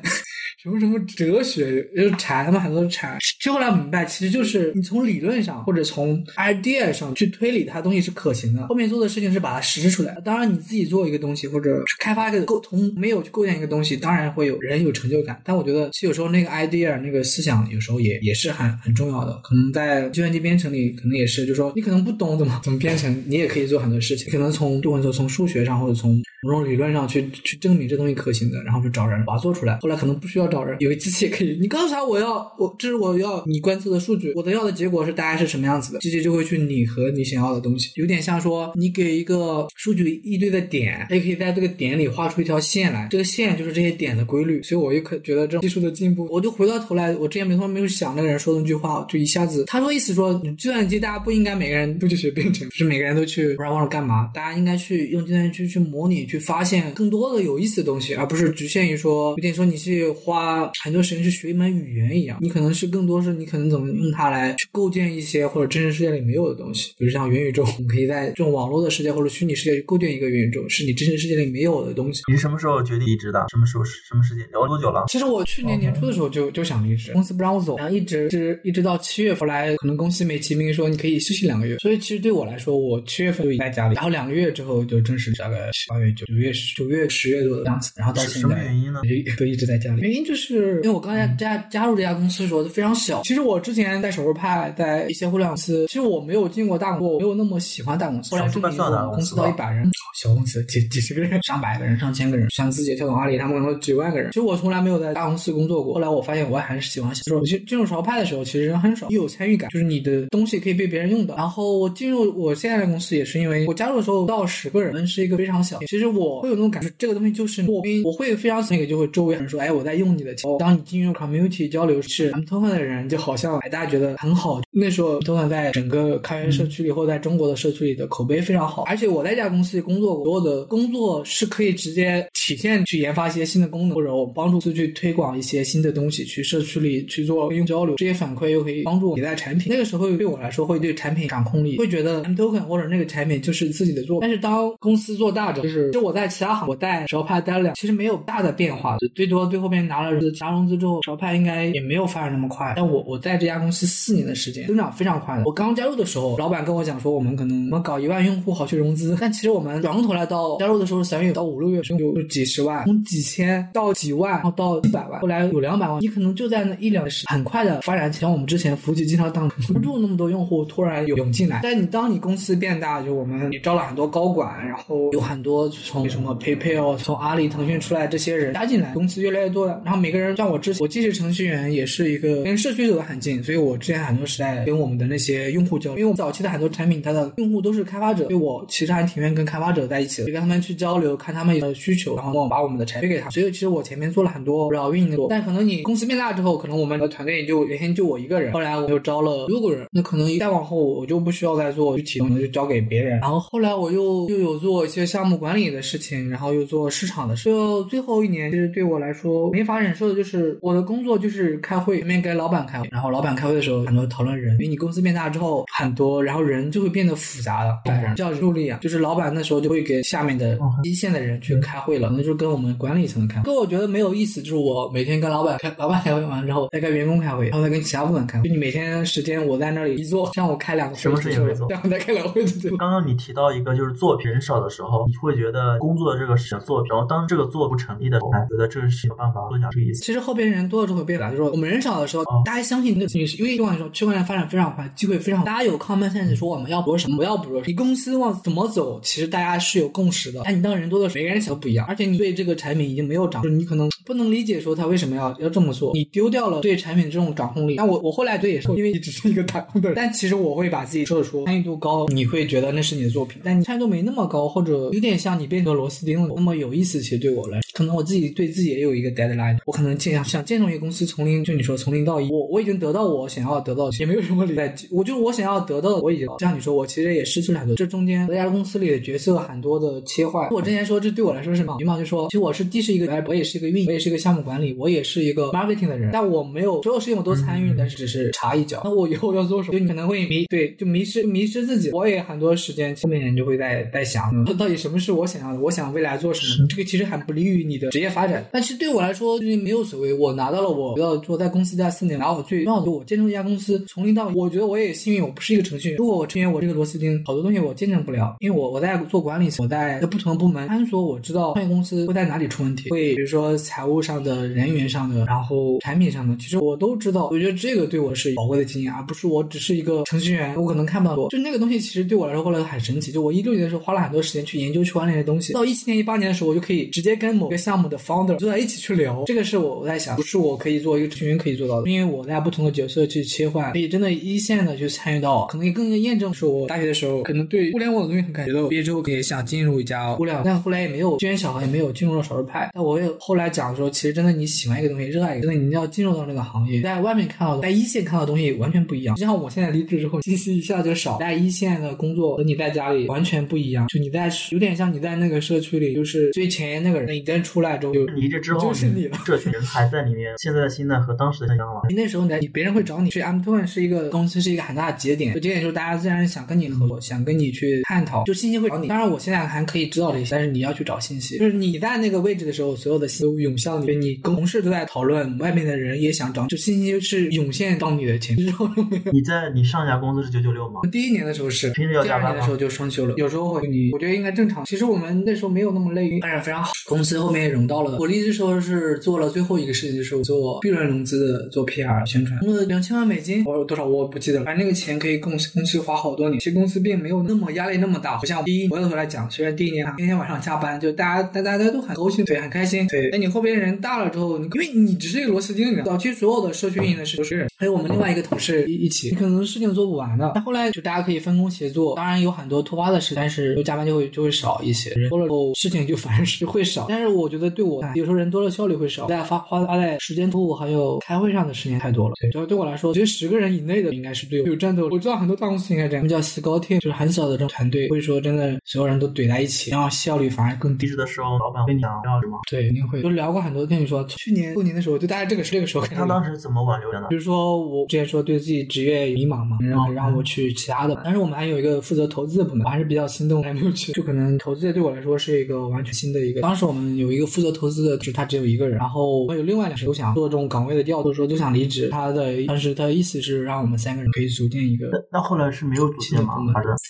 S2: 什么什么哲学就是禅，他们很多禅。之后来我明白，其实就是你从理论上或者从 idea 上去推理，它东西是可行的。后面做的事情是把它实施出来。当然，你自己做一个东西或者开发一个构从没有去构建一个东西，当然会有人有成就感。但我觉得，其有时候那个 idea 那个思想，有时候也也是很很重要的。可能在计算机编程里，可能也是，就是说你可能不懂怎么 怎么编程，你也可以做很多事情。可能从就或者说从数学上或者从某种理论上去去证明这东西可行的，然后去找人把它做出来。后来可能不需要找人，有个机器也可以，你告诉他我要我这是我要你观测的数据，我的要的结果是大概是什么样子的，机器就会去拟合你想要的东西。有点像说你给一个数据一堆的点，它也可以在这个点里画出一条线来，这个线就是这些点的规律。所以我就可觉得这种技术的进步，我就回到头来，我之前没说没有想那个人说的那句话，就一下子他说意思说，计算机大家不应该每个人都去学编程，不是每个人都去不知道忘了干嘛，大家应该去用计算机去模拟，去发现更多的有意思的东西，而不是局限于说有点说你去花很多时间去学一门语言一样，你可能是更多是你可能怎么用它来去构建一些或者真实世界里没有的东西，比如像元宇宙，你可以在这种网络的世界或者虚拟世界去构建一个元宇宙，是你真实世界里没有的东西。
S3: 你是什么时候决定离职的？什么时候？什么时间？聊了多久了？
S2: 其实我去年年初的时候就就想离职，公司不让我走，然后一直是一直到七月，份来可能公司美其名说你可以休息两个月，所以其实对我来说，我七月份就已经在家里，然后两个月之后就正式大概七八月九九月十九月十月多的样子，然后到现在
S3: 什么原因呢？
S2: 就一直在家里。原因就是因为我刚才加加入这家公司的时候就非常小，其实我之前在手术派，在一些互联网公司，其实我没有进过大公司，我没有那么喜欢大公司。后来这里公司到一百人，小公司几几十个人、上百个人、上千个人，像字节跳动、阿里，他们可能几万个人。其实我从来没有在大公司工作过。后来我发现我还是喜欢小。我进进入潮派的时候，其实人很少，又有参与感，就是你的东西可以被别人用的。然后我进入我现在的公司，也是因为我加入的时候不到十个人，是一个非常小。其实我会有那种感觉，这个东西就是我，我会非常那个，就会周围人说，哎，我在用你的钱。当你进入 community 交流是 M token 的人，就好像哎大家觉得很好。那时候 token 在整个开源社区里或在中国的社区里的口碑非常好。而且我在一家公司里工作，所有的工作是可以直接体现去研发一些新的功能，或者我帮助去推广一些新的东西，去社区里去做用交流。这些反馈又可以帮助迭代产品。那个时候对我来说会对产品掌控力，会觉得 M token 或者那个产品就是自己的做。但是当公司做大之后，就是就我在其他行，我在潮派待了两，其实没有大的变化，最多最后面拿了加融资之后，潮派应该也没有发展那么快。但我我在这家公司四年的时间，增长非常快的。我刚加入的时候，老板跟我讲说，我们可能我们搞一万用户好去融资，但其实我们转过头来到加入的时候三月到五六月就就几十万，从几千到几万，然后到一百万，后来有两百万，你可能就在那一两时很快的发展起。像我们之前服务器经常挡不住那么多用户，突然涌进来。但你当你公司变大，就我们也招了很多高管，然后有很多从什么 PayPal、从阿里、腾讯出来这些人加进来，公司越来越多了。然后每个人像我之前，我既是程序员，也是一个跟社区走得很近，所以我之前很多时代跟我们的那些用户交流，因为我们早期的很多产品，它的用户都是开发者，所以我其实还挺愿意跟开发者在一起的，就跟他们去交流，看他们的需求，然后帮我把我们的产品给他。所以其实我前面做了很多绕运营的，但可能你公司变大之后，可能我们的团队也就原先就我一个人，后来我又招了六个人，那可能再往后我就不需要再做具体的，就交给别人。然后后来我又又有做一些项目管理的事情，然后又做市场的事。就最后一年，其实对我来说没法忍受的就是我的工作就是开会，前面跟老板开会，然后老板开会的时候很多讨论人，因为你公司变大之后很多，然后人就会变得复杂了，叫助力啊，就是老板那时候就会给下面的一线的人去开会了，那就是跟我们管理层开。会。我觉得没有意思，就是我每天跟老板开，老板开会完之后再跟员工开会，然后再跟其他部门开会。就你每天时间我在那里一坐，像我开两个，
S3: 什么事情没做，
S2: 然后再开两个会。
S3: 刚刚你提到一个就是作品人少的时候，你会觉得工作的这个小作品，然后当这个做不成立的时候，觉得这个是有办法做下这个意思。
S2: 其实后边人多了之后变了，就是说我们人少的时候，大家相信那个东西，是因为一般来说区块链发展非常快，机会非常，大家有 common sense 说我们要做什么，不要做什么。你公司往怎么走，其实大家是有共识的。但你当人多的时候，每个人想的不一样，而且你对这个产品已经没有掌，就是你可能不能理解说他为什么要要这么做，你丢掉了对产品这种掌控力。那我我后来对也是，因为你只是一个打工的人，但其实我会把自己说的说参与度高，你会觉得那是你的作品，但你参与度没那么高，或者有点像你变成螺丝钉了，那么有意思。其实对我来说，可能我自己对自己也有一个 deadline，我可能建想建立一个公司，从零就你说从零到一，我我已经得到我想要得到，也没有什么理在，我就我想要得到的我已经，像你说，我其实也失去了很多，这中间这家公司里的角色很多的切换。我之前说这对我来说是什么？羽毛就说，其实我是既是一个，我也是一个运营，我也是一个项目管理，我也是一个 marketing 的人，但我没有所有事情我都参与，但是只是插一脚。那我以后要做什么？就你可能会迷，对，就迷失迷失自己。我也很多时间后面人就会在在想，到底什么是我想要的？我想未来做什么？这个其实很不利于你的职业发展。但其实对我来说，就是没有所谓。我拿到了我要做在公司待四年，然后我最重要的，我见证一家公司从零到，我觉得我也幸运，我不是一个程序员。如果我成员我这个螺丝钉，好多东西我见证不了，因为我我在做管理，我在不同的部门探索，我知道创业公司会在哪里出问题，会比如说财务上的、人员上的，然后产品上的，其实我都知道。我觉得这个对我是宝贵的经验，而不是我只是一个程序员，我可能看不到多。就那个东西，其实对我来说后来很神奇。就我一六年的时候花了很多时间去研究区块链的东西，到一七年、一八年的时候，我就可以直接跟某个项目的 founder 坐在一起去聊。这是我我在想，不是我可以做一个程序员可以做到的，因为我在不同的角色去切换，可以真的一线的去参与到，可能也更能验证说，我大学的时候可能对互联网的东西很感觉到，毕业之后也想进入一家互联网，但后来也没有机缘巧合，也没有进入了少数派。但我也后来讲说，其实真的你喜欢一个东西，热爱一个，真的你要进入到那个行业，在外面看到，在一线看到的东西完全不一样。就像我现在离职之后，信息一下就少，在一线的工作和你在家里完全不一样。就你在有点像你在那个社区里，就是最前沿那个人，你真出来之后就，
S3: 离职之后
S2: 就是你了，
S3: 这群人还在里面。现在的心态和当时的一样了。
S2: 你那时候你别人会找你，所以 M Two 是一个公司，是一个很大的节点。节点就是大家自然想跟你合作，想跟你去探讨，就信息会找你。当然，我现在还可以知道这些，但是你要去找信息。就是你在那个位置的时候，所有的信息都涌向你，你跟同事都在讨论，外面的人也想找，就信息是涌现到你的前之后。
S3: 你在你上一家公司是九九六吗？
S2: 第一年的时候是，
S3: 平时要加班
S2: 第二年的时候就双休了，有时候会你，我觉得应该正常。其实我们那时候没有那么累，但是非常好。公司后面也融到了，我离职时候是做到了最后一个事情，就是做 B 轮融资，做 PR 宣传，用了两千万美金，我有多少我不记得了，反正那个钱可以供公司花好多年。其实公司并没有那么压力那么大，不像第一回头来讲，虽然第一年天天晚上加班，就大家大大家都很高兴，对，很开心，对。那你后边人大了之后，你因为你只是一个螺丝钉，早期所有的社区运营的事都是还有我们另外一个同事一一起，你可能事情做不完的。但后来就大家可以分工协作，当然有很多突发的事，但是加班就会就会少一些，人多了后事情就 反而是会少。但是我觉得对我有时候人多了效率会少，大家发花花在时间图还有开会上的时间太多了。对，就对我来说，其实十个人以内的应该是对有战斗。我知道很多大公司应该这样，我们叫 s c o t team，就是很小的这种团队，会说真的所有人都怼在一起，然后效率反而更低。
S3: 的时候，老板跟你讲要什么？
S2: 对，肯定会。就聊过很多，跟你说，去年过年的时候，就大家这个这个时候，
S3: 他当时怎么挽留的呢？
S2: 比如说我之前说对自己职业迷茫嘛，然后让我去其他的，但是我们还有一个负责投资的部门，我还是比较心动，还没有去。就可能投资界对我来说是一个完全新的一个。当时我们有一个负责投资的，就是他只有一个人，然后我有另外两个都想做这种岗位的调，或者说都想离职。他的当时他的意思是让我们三个人可以组建一个。
S3: 那后来是没有组建吗？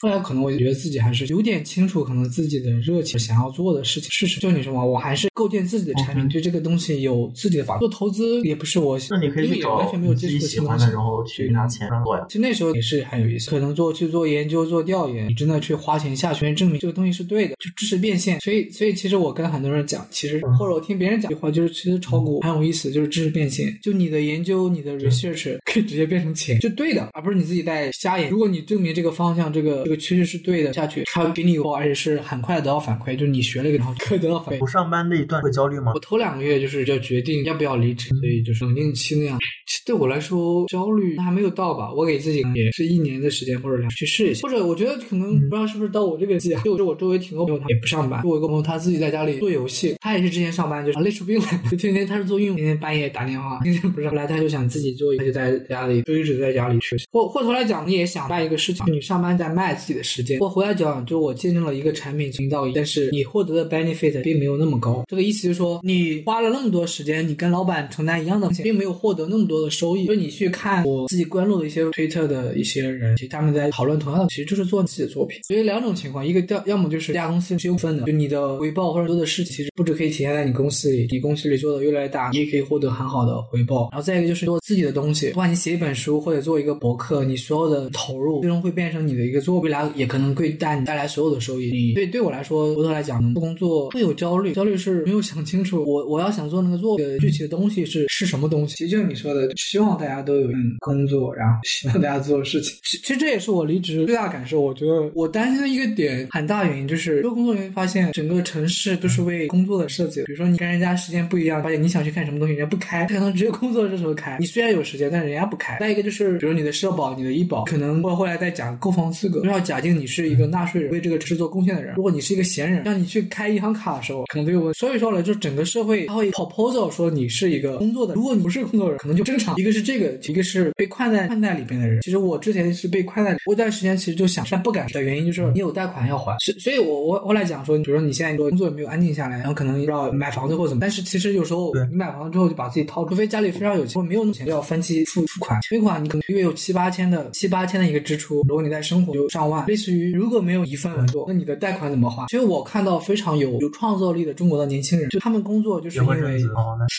S2: 后来可能我觉得自己还是有点清楚，可能自己的热情想要做的事情是什么。就你说嘛，我还是构建自己的产品，对这个东西有自己的法。做投资也不是我，
S3: 那你可以去找
S2: 完全没有接触
S3: 喜欢的，然后去拿钱做呀。
S2: 其实那时候也是很有意思，可能做去做研究、做调研，你真的去花钱下去证明这个东西是对的，就知识变现。所以，所以其实我跟很多人讲，其实或者我听别人讲一句话，就是其实炒股很有意思，就是知识变现。就你的研究、你的 research 可以直接变成钱，就对的，而不是你自己在瞎研。如果你证明这个方向、这个这个趋势是对的，下去他给你以后，而且是很快得到反馈，就是你学了一个，然后可以得到反馈。
S3: 不上班那一段会焦虑吗？
S2: 我头两个月就是要决定要不要离职，所以就是冷静期那样。对我来说，焦虑还没有到吧。我给自己也是一年的时间或者两去试一下，或者我觉得可能不知道是不是到我这个季啊，就我周围挺多朋友他也不上班。我有个朋友他自己在家里做游戏，他也是之前上班就是累出病来，就天天他是做运营，天天半夜打电话，天天不上。后来他就想自己做，他就在家里就一直在家里学习。或或头来讲，你也想办一个事情，你上班在卖自己的时间。或回来讲，就我见证了一个产品从零到，但是你获得的 benefit 并没有那么高。这个意思就是说，你花了那么多时间，你跟老板承担一样的风险，并没有获得那么多的收益。就你你去看我自己关注的一些推特的一些人，其实他们在讨论同样的，其实就是做自己的作品。所以两种情况，一个要要么就是这家公司是有分的，就你的回报或者做的事情，其实不止可以体现在你公司里，你公司里做的越来越大，你也可以获得很好的回报。然后再一个就是做自己的东西，不管你写一本书或者做一个博客，你所有的投入最终会变成你的一个作，未来也可能会带你带来所有的收益。对对我来说，回头来讲，做工作会有焦虑，焦虑是没有想清楚我我要想做那个做的具体的东西是是什么东西。其实就是你说的，希望大家都有工作，然后希望大家做事情。其其实这也是我离职最大感受。我觉得我担心的一个点，很大原因就是做工作，人员发现整个城市都是为工作的设计。比如说你跟人家时间不一样，发现你想去看什么东西，人家不开，可能只有工作的时候开。你虽然有时间，但是人家不开。再一个就是，比如你的社保、你的医保，可能我后来再讲购房资格，就要假定你是一个纳税人，为这个城市做贡献的人。如果你是一个闲人，让你去开银行卡的时候，可能都有问。所以说呢，就整个社会他会 proposal 说你是一个工作的，如果你不是工作人，可能就正常。一个是这个，一个是被困在困在里边的人。其实我之前是被困在，我一段时间其实就想，但不敢的原因就是你有贷款要还。所所以，我我后来讲说，比如说你现在工作也没有安静下来，然后可能要买房子或者怎么，但是其实有时候你买房子之后就把自己掏，除非家里非常有钱，没有那么钱，就要分期付付款。存款你可能月有七八千的七八千的一个支出，如果你在生活就上万，类似于如果没有一份稳作，那你的贷款怎么还？其实我看到非常有有创造力的中国的年轻人，就他们工作就是因为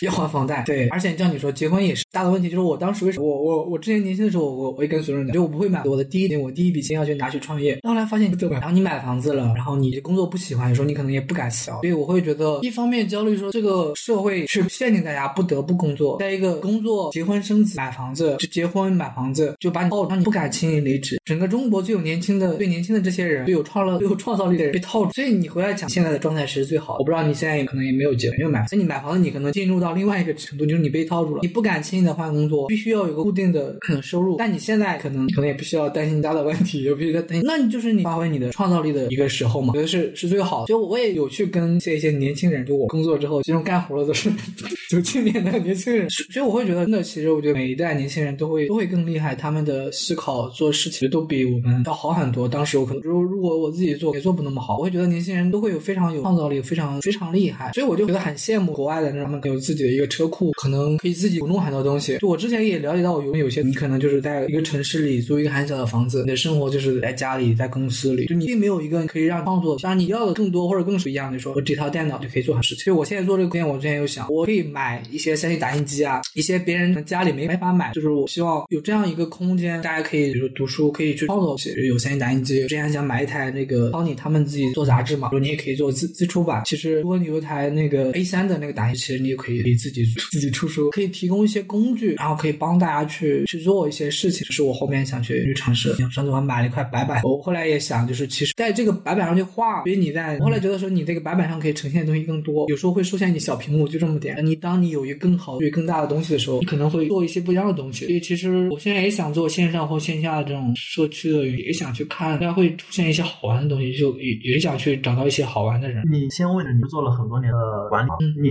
S2: 要还房贷，对，而且像你说结婚也是大的问题，就是我当时为什么我我我之前年轻的时候，我我也跟所有人讲，就我不会买我的第一点我第一笔钱要去拿去创业，后来发现对吧？然后你买房子了，然后你工作不喜欢，有时候你可能也不敢辞，所以我会觉得一方面焦虑说这个社会去限定大家不得不工作，再一个工作结婚生子买房子就结婚买房子就把你套，让你不敢轻易离职。整个中国最有年轻的最年轻的这些人，最有创了最有创造力的人被套住，所以你回来讲现在的状态是最好。我不知道你现在可能也没有结没有买，所以你买房子你可能进入到另外一个程度，就是你被套住了，你不敢轻易的换工作，必须要有个固定的收入。但你现在可能可能也不需要担心家的问题，也不需要担心，那你就是你发挥你的创造力的一个时候嘛，觉得是是最好的。就我也有去跟一些一些年轻人，就我工作之后，其中干活的都是 九七年的年轻人，所以我会觉得，那其实我觉得每一代年轻人都会都会更厉害，他们的思考做事情都比我们要好很多。当时我可能如如果我自己做也做不那么好，我会觉得年轻人都会有非常有创造力，非常非常厉害。所以我就觉得很羡慕国外的，他们有自己的一个车库，可能可以自己弄很多东西。就我之前也了解到我，有有些你可能就是在一个城市里租一个很小的房子，你的生活就是在家里，在公司里，就你并没有一个可以让创作，当然你要的更多或者更不一样，就说我这套电脑就可以做很多事情。其实我现在做这个空间，我之前有想，我可以买一些三 D 打印机啊，一些别人家里没没法买，就是我希望有这样一个空间，大家可以比如读书，可以去创作，有三 D 打印机。之前想买一台那个 Sony 他们自己做杂志嘛，说你也可以做自自出版。其实如果你有一台那个 A 三的那个打印机，其实你也可以可以自己 自己出书，可以提供一些工具，然后可以帮大家去去做一些事情。就是我后面想去去尝试。上次我买了一块白板，我后来也想，就是其实在这个白板上去画，比你在后来觉得说你这个白板上可以呈现的东西更多，有时候会出现你小屏幕就这么点。你当你有一个更好、对更大的东西的时候，你可能会做一些不一样的东西。所以其实我现在也想做线上或线下的这种社区的，也想去看，大家会出现一些好玩的东西，就也也想去找到一些好玩的人。
S3: 你先问着，你做了很多年的管理，你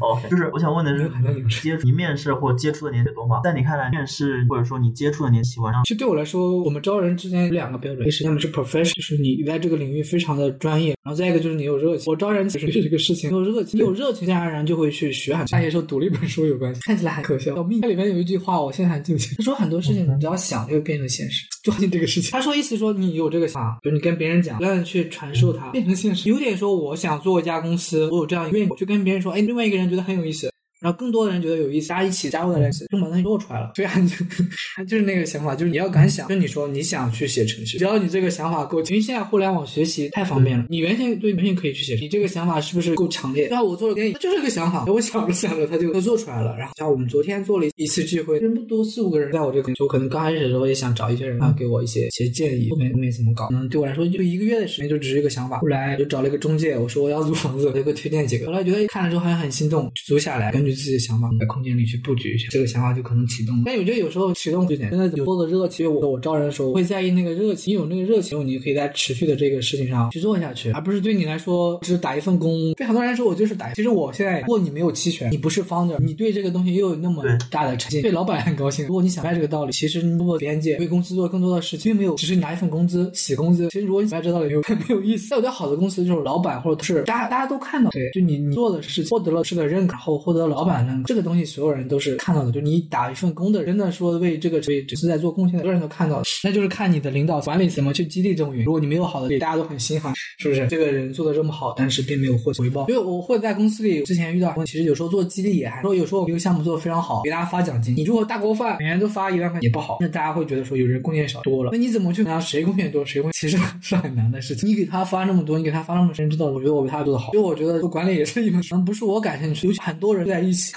S3: OK，就是我想问的是，你接触你面试或接触的年纪多吗？在你看来，面试或者说你接触的年喜欢上？
S2: 其实对我来说，我们招人之间有两个标准，一是要么是 professional，就是你在这个领域非常的专业，然后再一个就是你有热情。我招人其实是这个事情，有热情，你有热情，自然而然就会去学很多。大学时候读了一本书有关系，看起来很可笑。小秘它里面有一句话，我现在还记得，他说很多事情你只要想就会变成现实，就就这个事情。他说意思说你有这个想法，就你跟别人讲，不断去传授它，变成现实。有点说我想做一家公司，我有这样一个愿景，我去跟别人说，哎，另外一个人觉得很有意思。然后更多的人觉得有意思，大家一起加入在一起，就把东西做出来了。对啊就就是那个想法，就是你要敢想，就你说你想去写程序，只要你这个想法够，因为现在互联网学习太方便了，你原先对完全可以去写。你这个想法是不是够强烈？那我做了电影，就是个想法，我想着想着他就就做出来了。然后像我们昨天做了一次聚会，人不多，四五个人，在我这个，就可能刚开始的时候也想找一些人啊，给我一些一些建议，后面后面怎么搞？嗯，对我来说就一个月的时间，就只是一个想法。后来就找了一个中介，我说我要租房子，我给推荐几个。后来觉得看了之后好像很心动，租下来，根据自己的想法在空间里去布局一下，这个想法就可能启动。但我觉得有时候启动之前，真的有多的热情，我我招人的时候会在意那个热情，你有那个热情，你就可以在持续的这个事情上去做下去，而不是对你来说只是打一份工。对很多人来说，我就是打。其实我现在，如果你没有期权，你不是 founder，你对这个东西又有那么大的诚信，对老板很高兴。如果你想明白这个道理，其实你 做边界为公司做更多的事情，并没有只是拿一份工资洗工资。其实如果你明白这个道理，就没有意思。在我觉得好的公司就是老板或者是大家大家都看到，对，就你你做的事情获得了是的认可，后获得老板认可，这个东西所有人都是看到的。就你打一份工的人，真的说为这个为只是在做贡献的，所有人都看到了。那就是看你的领导管理怎么去激励这种人。如果你没有好的，大家都很心寒，是不是？这个人做的这么好，但是并没有获回报。因为我会在公司里之前遇到，其实有时候做激励也还说，有时候一个项目做的非常好，给大家发奖金。你如果大锅饭每人都发一万块也不好，那大家会觉得说有人贡献少多了。那你怎么去拿谁贡献多谁贡献？其实是很难的事情。你给他发那么多，你给他发那么多，谁知道？我觉得我比他做的好。因为我觉得做管理也是一门，可能不是我感兴趣，有很多人在一起。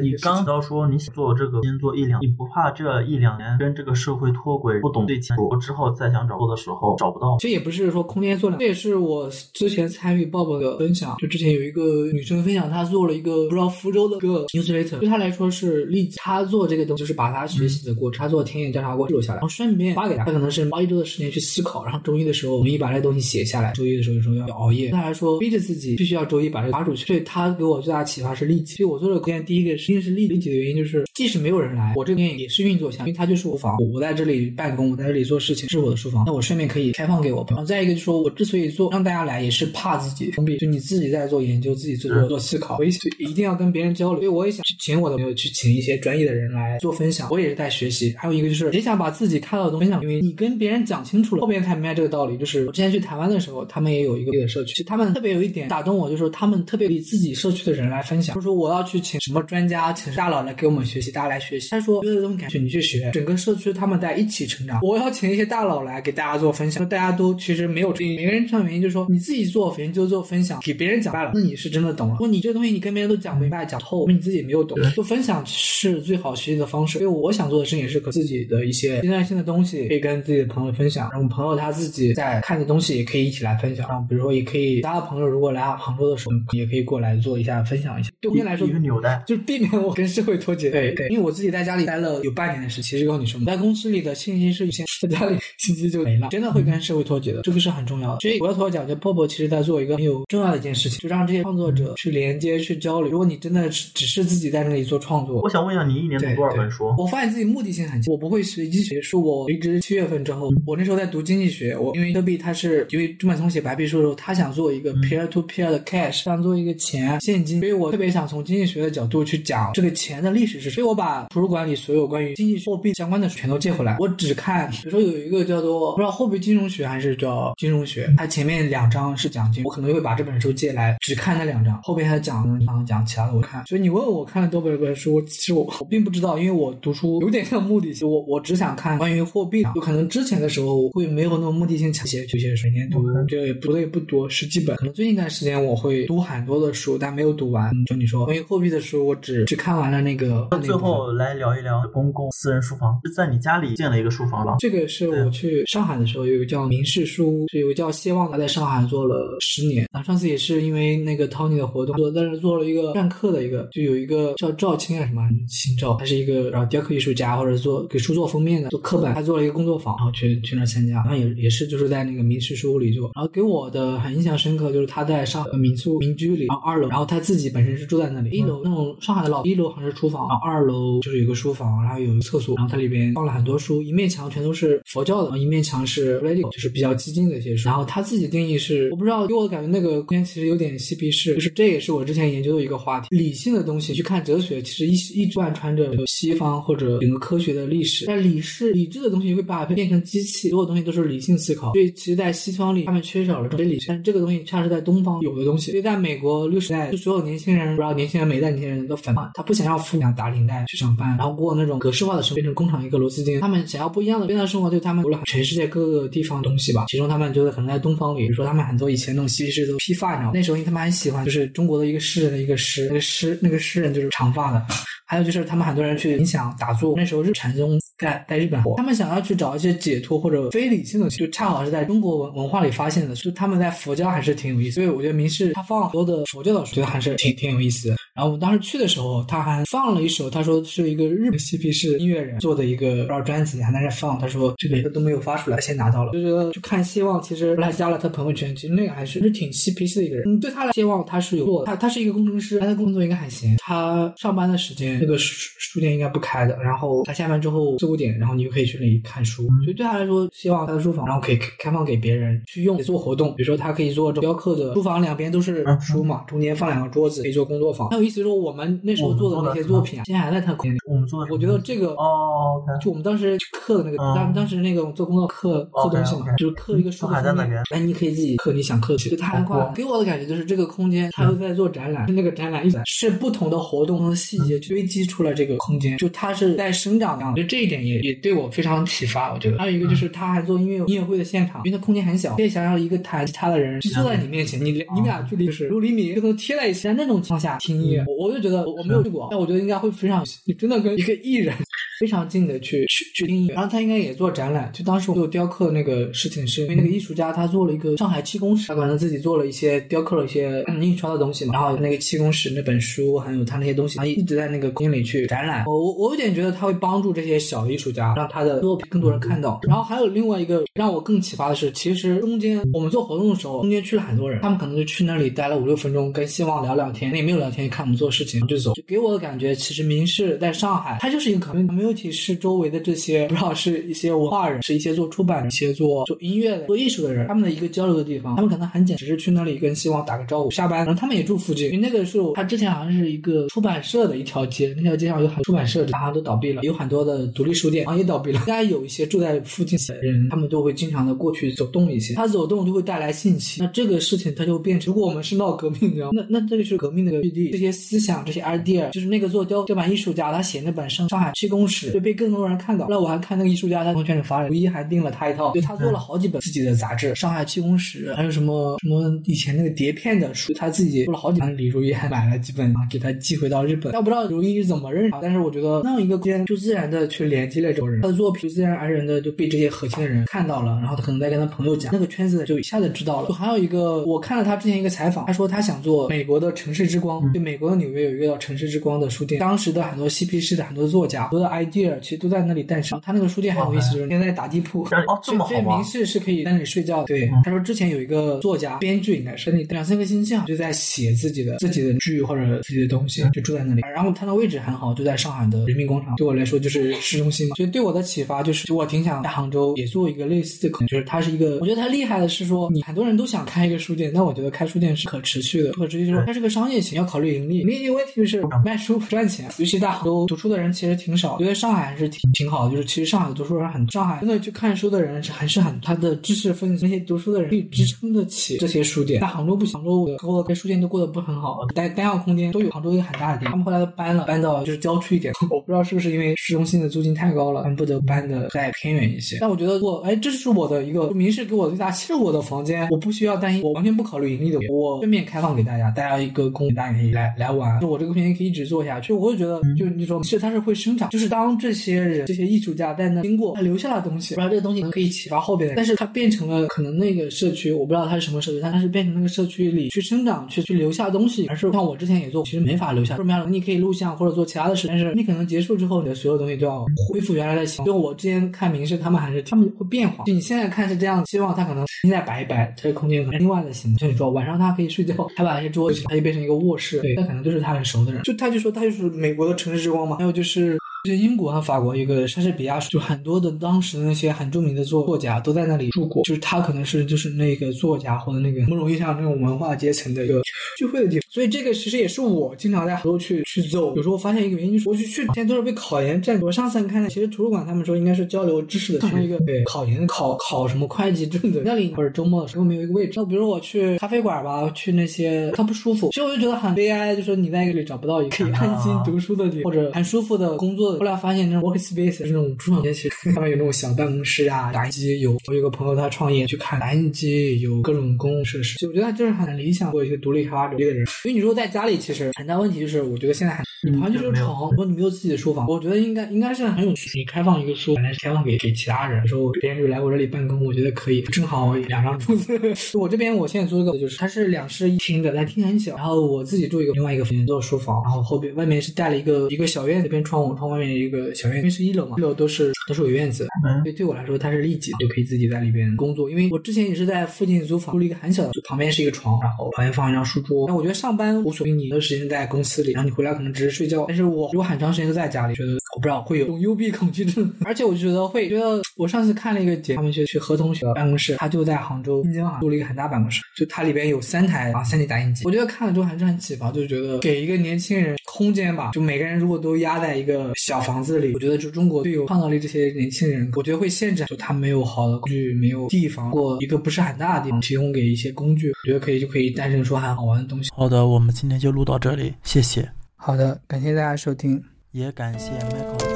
S3: 你你刚到说你想做这个，先做一两，你不怕这一两年跟这个社会脱轨，不懂对钱，之后再想找做的时候找不到。
S2: 这也不是说空间做两，这也是我之前参与抱抱的分享。就之前有一个女生分享，她做了一个不知道福州的一个 newsletter，对她来说是立即，她做这个东西就是把她学习的过程，她做田野调查过记录下来，然后顺便发给她。她可能是花一周的时间去思考，然后周一的时候我们一把这东西写下来，周一的时候有时候要熬夜。对她来说，逼着自己必须要周一把这个发出去。所以她给我最大的启发是立即。所以我做这个空间第一个实际是利利己的原因就是，即使没有人来，我这边也是运作下，因为它就是我房，我在这里办公，我在这里做事情，是我的书房，那我顺便可以开放给我朋友。再一个就是说我之所以做让大家来，也是怕自己封闭，就你自己在做研究，自己做做思考，我一一定要跟别人交流。所以我也想去请我的朋友去请一些专业的人来做分享，我也是在学习。还有一个就是也想把自己看到的东西分享，因为你跟别人讲清楚了，后边才明白这个道理。就是我之前去台湾的时候，他们也有一个社区，他们特别有一点打动我，就是他们特别以自己社区的人来分享，就是说我要去请什么专家，请大佬来给我们学习，大家来学习。他说，有的东西感觉你去学，整个社区他们在一起成长。我要请一些大佬来给大家做分享，大家都其实没有每个人成长原因就是说你自己做研究做分享，给别人讲大了，那你是真的懂了。如果你这个东西你跟别人都讲明白、讲透，那你自己没有懂，做分享是最好学习的方式。因为我想做的事情是和自己的一些阶段性的东西，可以跟自己的朋友分享。然后朋友他自己在看的东西也可以一起来分享。然后比如说也可以，其他的朋友如果来杭州的时候，也可以过来做一下分享一下。对我来说，
S3: 一个纽带，
S2: 就是避免我跟社会脱节。对对，因为我自己在家里待了有半年的时间，其实告诉你说，在公司里的信息是有限，在家里信息就没了，真的会跟社会脱节的，这个是很重要的。所以我要头讲，就泡泡其实在做一个很有重要的一件事情，就让这些创作者去连接、去交流。如果你真的只是自己在那里做创作，
S3: 我想问一下，你一年读多少本书？
S2: 我发现自己目的性很强，我不会随机学。是我离职七月份之后，我那时候在读经济学，我因为科比他是因为朱满松写白皮书的时候，他想做一个 peer to peer 的 cash，想做一个钱现金，所以我特别想从经济学的角度去讲这个钱的历史是。所以我把图书馆里所有关于经济货币相关的全都借回来，我只看，比如说有一个叫做不知道货币金融学还是叫金融学，它前面两章是讲金，我可能会把这本书借来，只看那两章，后面还讲讲其他的我看。所以你问我看了多本本书，其实我我并不知道，因为我读书有点像目的性，我我只想看关于货币，有可能之前的时候会没有那种目的性强，写就写每年读，这也读的也不多，十几本。可能最近一段时间我会读很多的书，但没有读完。就你说关于货币的书，我只只看完了那个。
S3: 最后来聊一聊公共私人书房，是在你家里建了一个书房吧？
S2: 这个是我去上海的时候，有一个叫明世书屋，是有个叫谢望他，在上海做了十年。然后，上次也是因为那个 Tony 的活动，做在那做了一个篆刻的一个，就有一个叫赵青啊什么姓赵，他是一个然后雕刻艺术家，或者做给书做封面的，做刻板，他做了一个工作坊，然后去去那参加，然后也也是就是在那个明世书屋里做。然后给我的很印象深刻，就是他在上海民宿民居里，然后二楼，然后他自己本身是住在那里，一楼那种上海的老一楼好像是厨房，然后二楼就是有个书房，然后有个厕所，然后它里边放了很多书，一面墙全都是佛教的，一面墙是 radio，就是比较激进的一些书。然后他自己定义是，我不知道，给我感觉那个空间其实有点嬉皮士，就是这也是我之前研究的一个话题。理性的东西去看哲学，其实一一直贯穿着西方或者整个科学的历史。但理是理智的东西会把它变成机器，所有东西都是理性思考。所以其实，在西方里，他们缺少了这些理性，但这个东西恰是在东方有的东西。所以在美国六十代，就所有年轻人，不知道年轻人每一代年轻人的反叛，他不想要父母打领带去上班，然后过那种格式化的生活，变成工厂一个螺丝钉。他们想要不一样的变态生活，对他们有了全世界各个地方的东西吧。其中他们觉得可能在东方里，比如说他们很多以前那种西式都披发，你知道，那时候他们还喜欢就是中国的一个诗人的一个诗，那个诗那个诗人就是长发的。还有就是他们很多人去影响打坐，那时候日禅宗在在日本火，他们想要去找一些解脱或者非理性的，就恰好是在中国文文化里发现的，所以他们在佛教还是挺有意思。所以我觉得明世他放很多的佛教的，觉得还是挺挺有意思的。然后我们当时去的时候，他还放了一首，他说是一个日本嬉皮士音乐人做的一个不知道专辑，还在那放。他说这个都没有发出来，先拿到了。就觉得就看希望，其实后来加了他朋友圈，其实那个还是是挺嬉皮士的一个人。嗯，对他来希望他是有做，他他是一个工程师，他的工作应该还行。他上班的时间那个书书店应该不开的，然后他下班之后四五点，然后你就可以去那里看书。所以对他来说，希望他的书房然后可以开放给别人去用，做活动。比如说他可以做雕刻的书房，两边都是书嘛，中间放两个桌子，可以做工作坊。意思，说我们。那时候做的那些作品啊，现在还在他空间里。
S3: 我们做的，
S2: 我觉得这个
S3: 哦，
S2: 就我们当时刻的那个，当当时那个做工作刻刻东西嘛，就是刻一个书
S3: 还在那边。
S2: 哎，你可以自己刻你想刻的。就他很快给我的感觉就是这个空间，他又在做展览，那个展览一是不同的活动和细节堆积出了这个空间，就他是在生长一样。就这一点也也对我非常启发。我觉得还有一个就是他还做音乐音乐会的现场，因为他空间很小，可以想象一个弹吉他的人就坐在你面前，你你们俩距离是六厘米，就能贴在一起。在那种情况下听我我就觉得我没有去过。但我觉得应该会非常，你真的跟一个艺人非常近的去去去听。然后他应该也做展览，就当时我做雕刻那个事情，是因为那个艺术家他做了一个上海气功室，他可能自己做了一些雕刻了一些印刷的东西嘛。然后那个气功室那本书，还有他那些东西，他一直在那个空间里去展览。我我我有点觉得他会帮助这些小艺术家，让他的作品更多人看到。然后还有另外一个让我更启发的是，其实中间我们做活动的时候，中间去了很多人，他们可能就去那里待了五六分钟，跟希望聊聊天，那也没有聊天，看我们做事情就走，就给我的感觉，其实明世在上海，它就是一个可能没有 community 是周围的这些不知道是一些文化人，是一些做出版、一些做做音乐的、做艺术的人，他们的一个交流的地方。他们可能很简，只是去那里跟希望打个招呼，下班，然后他们也住附近。因为那个是他之前好像是一个出版社的一条街，那条街上有很出版社，好像都倒闭了，有很多的独立书店，好像也倒闭了。应该有一些住在附近的人，他们都会经常的过去走动一些。他走动就会带来信息，那这个事情它就变成，如果我们是闹革命，的，那那这个是革命的据地，这些思想、这些 idea，就是那个做雕雕版艺术家他写那本上上海气功史，就被更多人看到。那我还看那个艺术家他朋友圈里发了，唯一还订了他一套，就他做了好几本自己的杂志，上海气功史，还有什么什么以前那个碟片的书，他自己做了好几本。李如一还买了几本啊，给他寄回到日本。但我不知道如一是怎么认识，但是我觉得那样一个空间就自然的去连接了这种人，他的作品就自然而然的就被这些核心的人看到了，然后他可能在跟他朋友讲，那个圈子就一下子知道了。就还有一个，我看了他之前一个采访，他说他想做美国的城市之光，就美国的纽约有一个叫城市之光的书店，当时的很多嬉皮士的很多作家，很多的 idea 其实都在那里诞生。他那个书店很有意思，就是现在打地铺，哦
S3: 这么
S2: 好明示是可以在那里睡觉的。对，他说之前有一个作家编剧应该是那两三个星期啊，就在写自己的自己的剧或者自己的东西，就住在那里。然后他的位置很好，就在上海的人民广场，对我来说就是市中心嘛。所以对我的启发就是，我挺想在杭州也做一个类似的，可能就是它是一个，我觉得它厉害的是说，你很多人都想开一个书店，但我觉得开书店是可持续的，可持续就是它是个商业型，要考虑盈利。另一个问题就是卖书不赚钱，尤其在杭州读书的人其实挺少。觉得上海还是挺挺好的，就是其实上海的读书人很，上海真的去看书的人还是很，他的知识分子那些读书的人可以支撑得起这些书店。在杭州不行，杭州和我的书店都过得不很好，单单样空间都有。杭州一个很大的店，他们后来都搬了，搬到就是郊区一点。我不知道是不是因为市中心的租金太高了，他们不得搬的再偏远一些。但我觉得我，哎，这是我的一个明示给我最大，其实我的房间我不需要担心，我完全不考虑盈利的，我正面开放给大家，大家一个公大家可以来来玩，就我这个空间可以一直做下去。我也觉得，就你说，其实它是会生长，就是当当这些人、这些艺术家在那经过，他留下了东西，不知道这个东西能可以启发后边的人，但是他变成了可能那个社区，我不知道他是什么社区，但他是变成那个社区里去生长、去去留下东西，而是像我之前也做，其实没法留下。说明了你可以录像或者做其他的事，但是你可能结束之后，你的所有东西都要恢复原来的形。就我之前看明示，他们还是他们会变化。就你现在看是这样，希望他可能现在摆一摆，这个空间可能另外的形。像你说晚上他可以睡觉，他把那些桌子，他就变成一个卧室，对，那可能就是他很熟的人。就他就说他就是美国的城市之光嘛。还有就是。就英国和法国一个莎士比亚，就很多的当时的那些很著名的作作家都在那里住过，就是他可能是就是那个作家或者那个某种意义上那种文化阶层的一个聚会的地方。所以这个其实也是我经常在很多去去走。有时候发现一个原因就是我去去，现在都是被考研占。我上次看的，其实图书馆他们说应该是交流知识的，像一个对考研考考什么会计证的那里，或者周末的时候没有一个位置。那比如我去咖啡馆吧，去那些它不舒服，其实我就觉得很悲哀，就说你在一个里找不到一个可以安心读书的地方，或者很舒服的工作。后来发现那种 workspace 是那种图书馆，其实他们有那种小办公室啊，打印机有。我有个朋友他创业去看打印机，有各种公共设施，就我觉得就是很理想做一些独立开发者的人。因为你说在家里，其实很大问题就是，我觉得现在还你旁边就是床，说你没有自己的书房，我觉得应该应该是很有趣你开放一个书，本来是开放给给其他人，说别人就来我这里办公，我觉得可以，正好两张桌子。我这边我现在租一个，就是它是两室一厅的，但厅很小。然后我自己住一个另外一个房间做书房，然后后边外面是带了一个一个小院子，边窗户窗外面一个小院，因为是一楼嘛，一楼都是都是有院子，所以对我来说它是利己，就可以自己在里边工作。因为我之前也是在附近租房，租了一个很小的，就旁边是一个床，然后旁边放一张书桌。那我觉得上班无所谓，你的时间在公司里，然后你回来可能只是睡觉。但是我如果很长时间都在家里，觉得我不知道会有种幽闭恐惧症，而且我就觉得会觉得，我上次看了一个节，他们去去何同学办公室，他就在杭州滨江好像租了一个很大办公室，就它里边有三台啊三 D 打印机。我觉得看了之后还是很启发，就觉得给一个年轻人空间吧，就每个人如果都压在一个小房子里，我觉得就中国最有创造力这些年轻人，我觉得会限制，就他没有好的工具，没有地方或一个不是很大的地方提供给一些工具，我觉得可以就可以诞生出很好玩的东西。
S1: 好的，我们今天就录到这里，谢谢。
S2: 好的，感谢大家收听，
S1: 也感谢 Michael。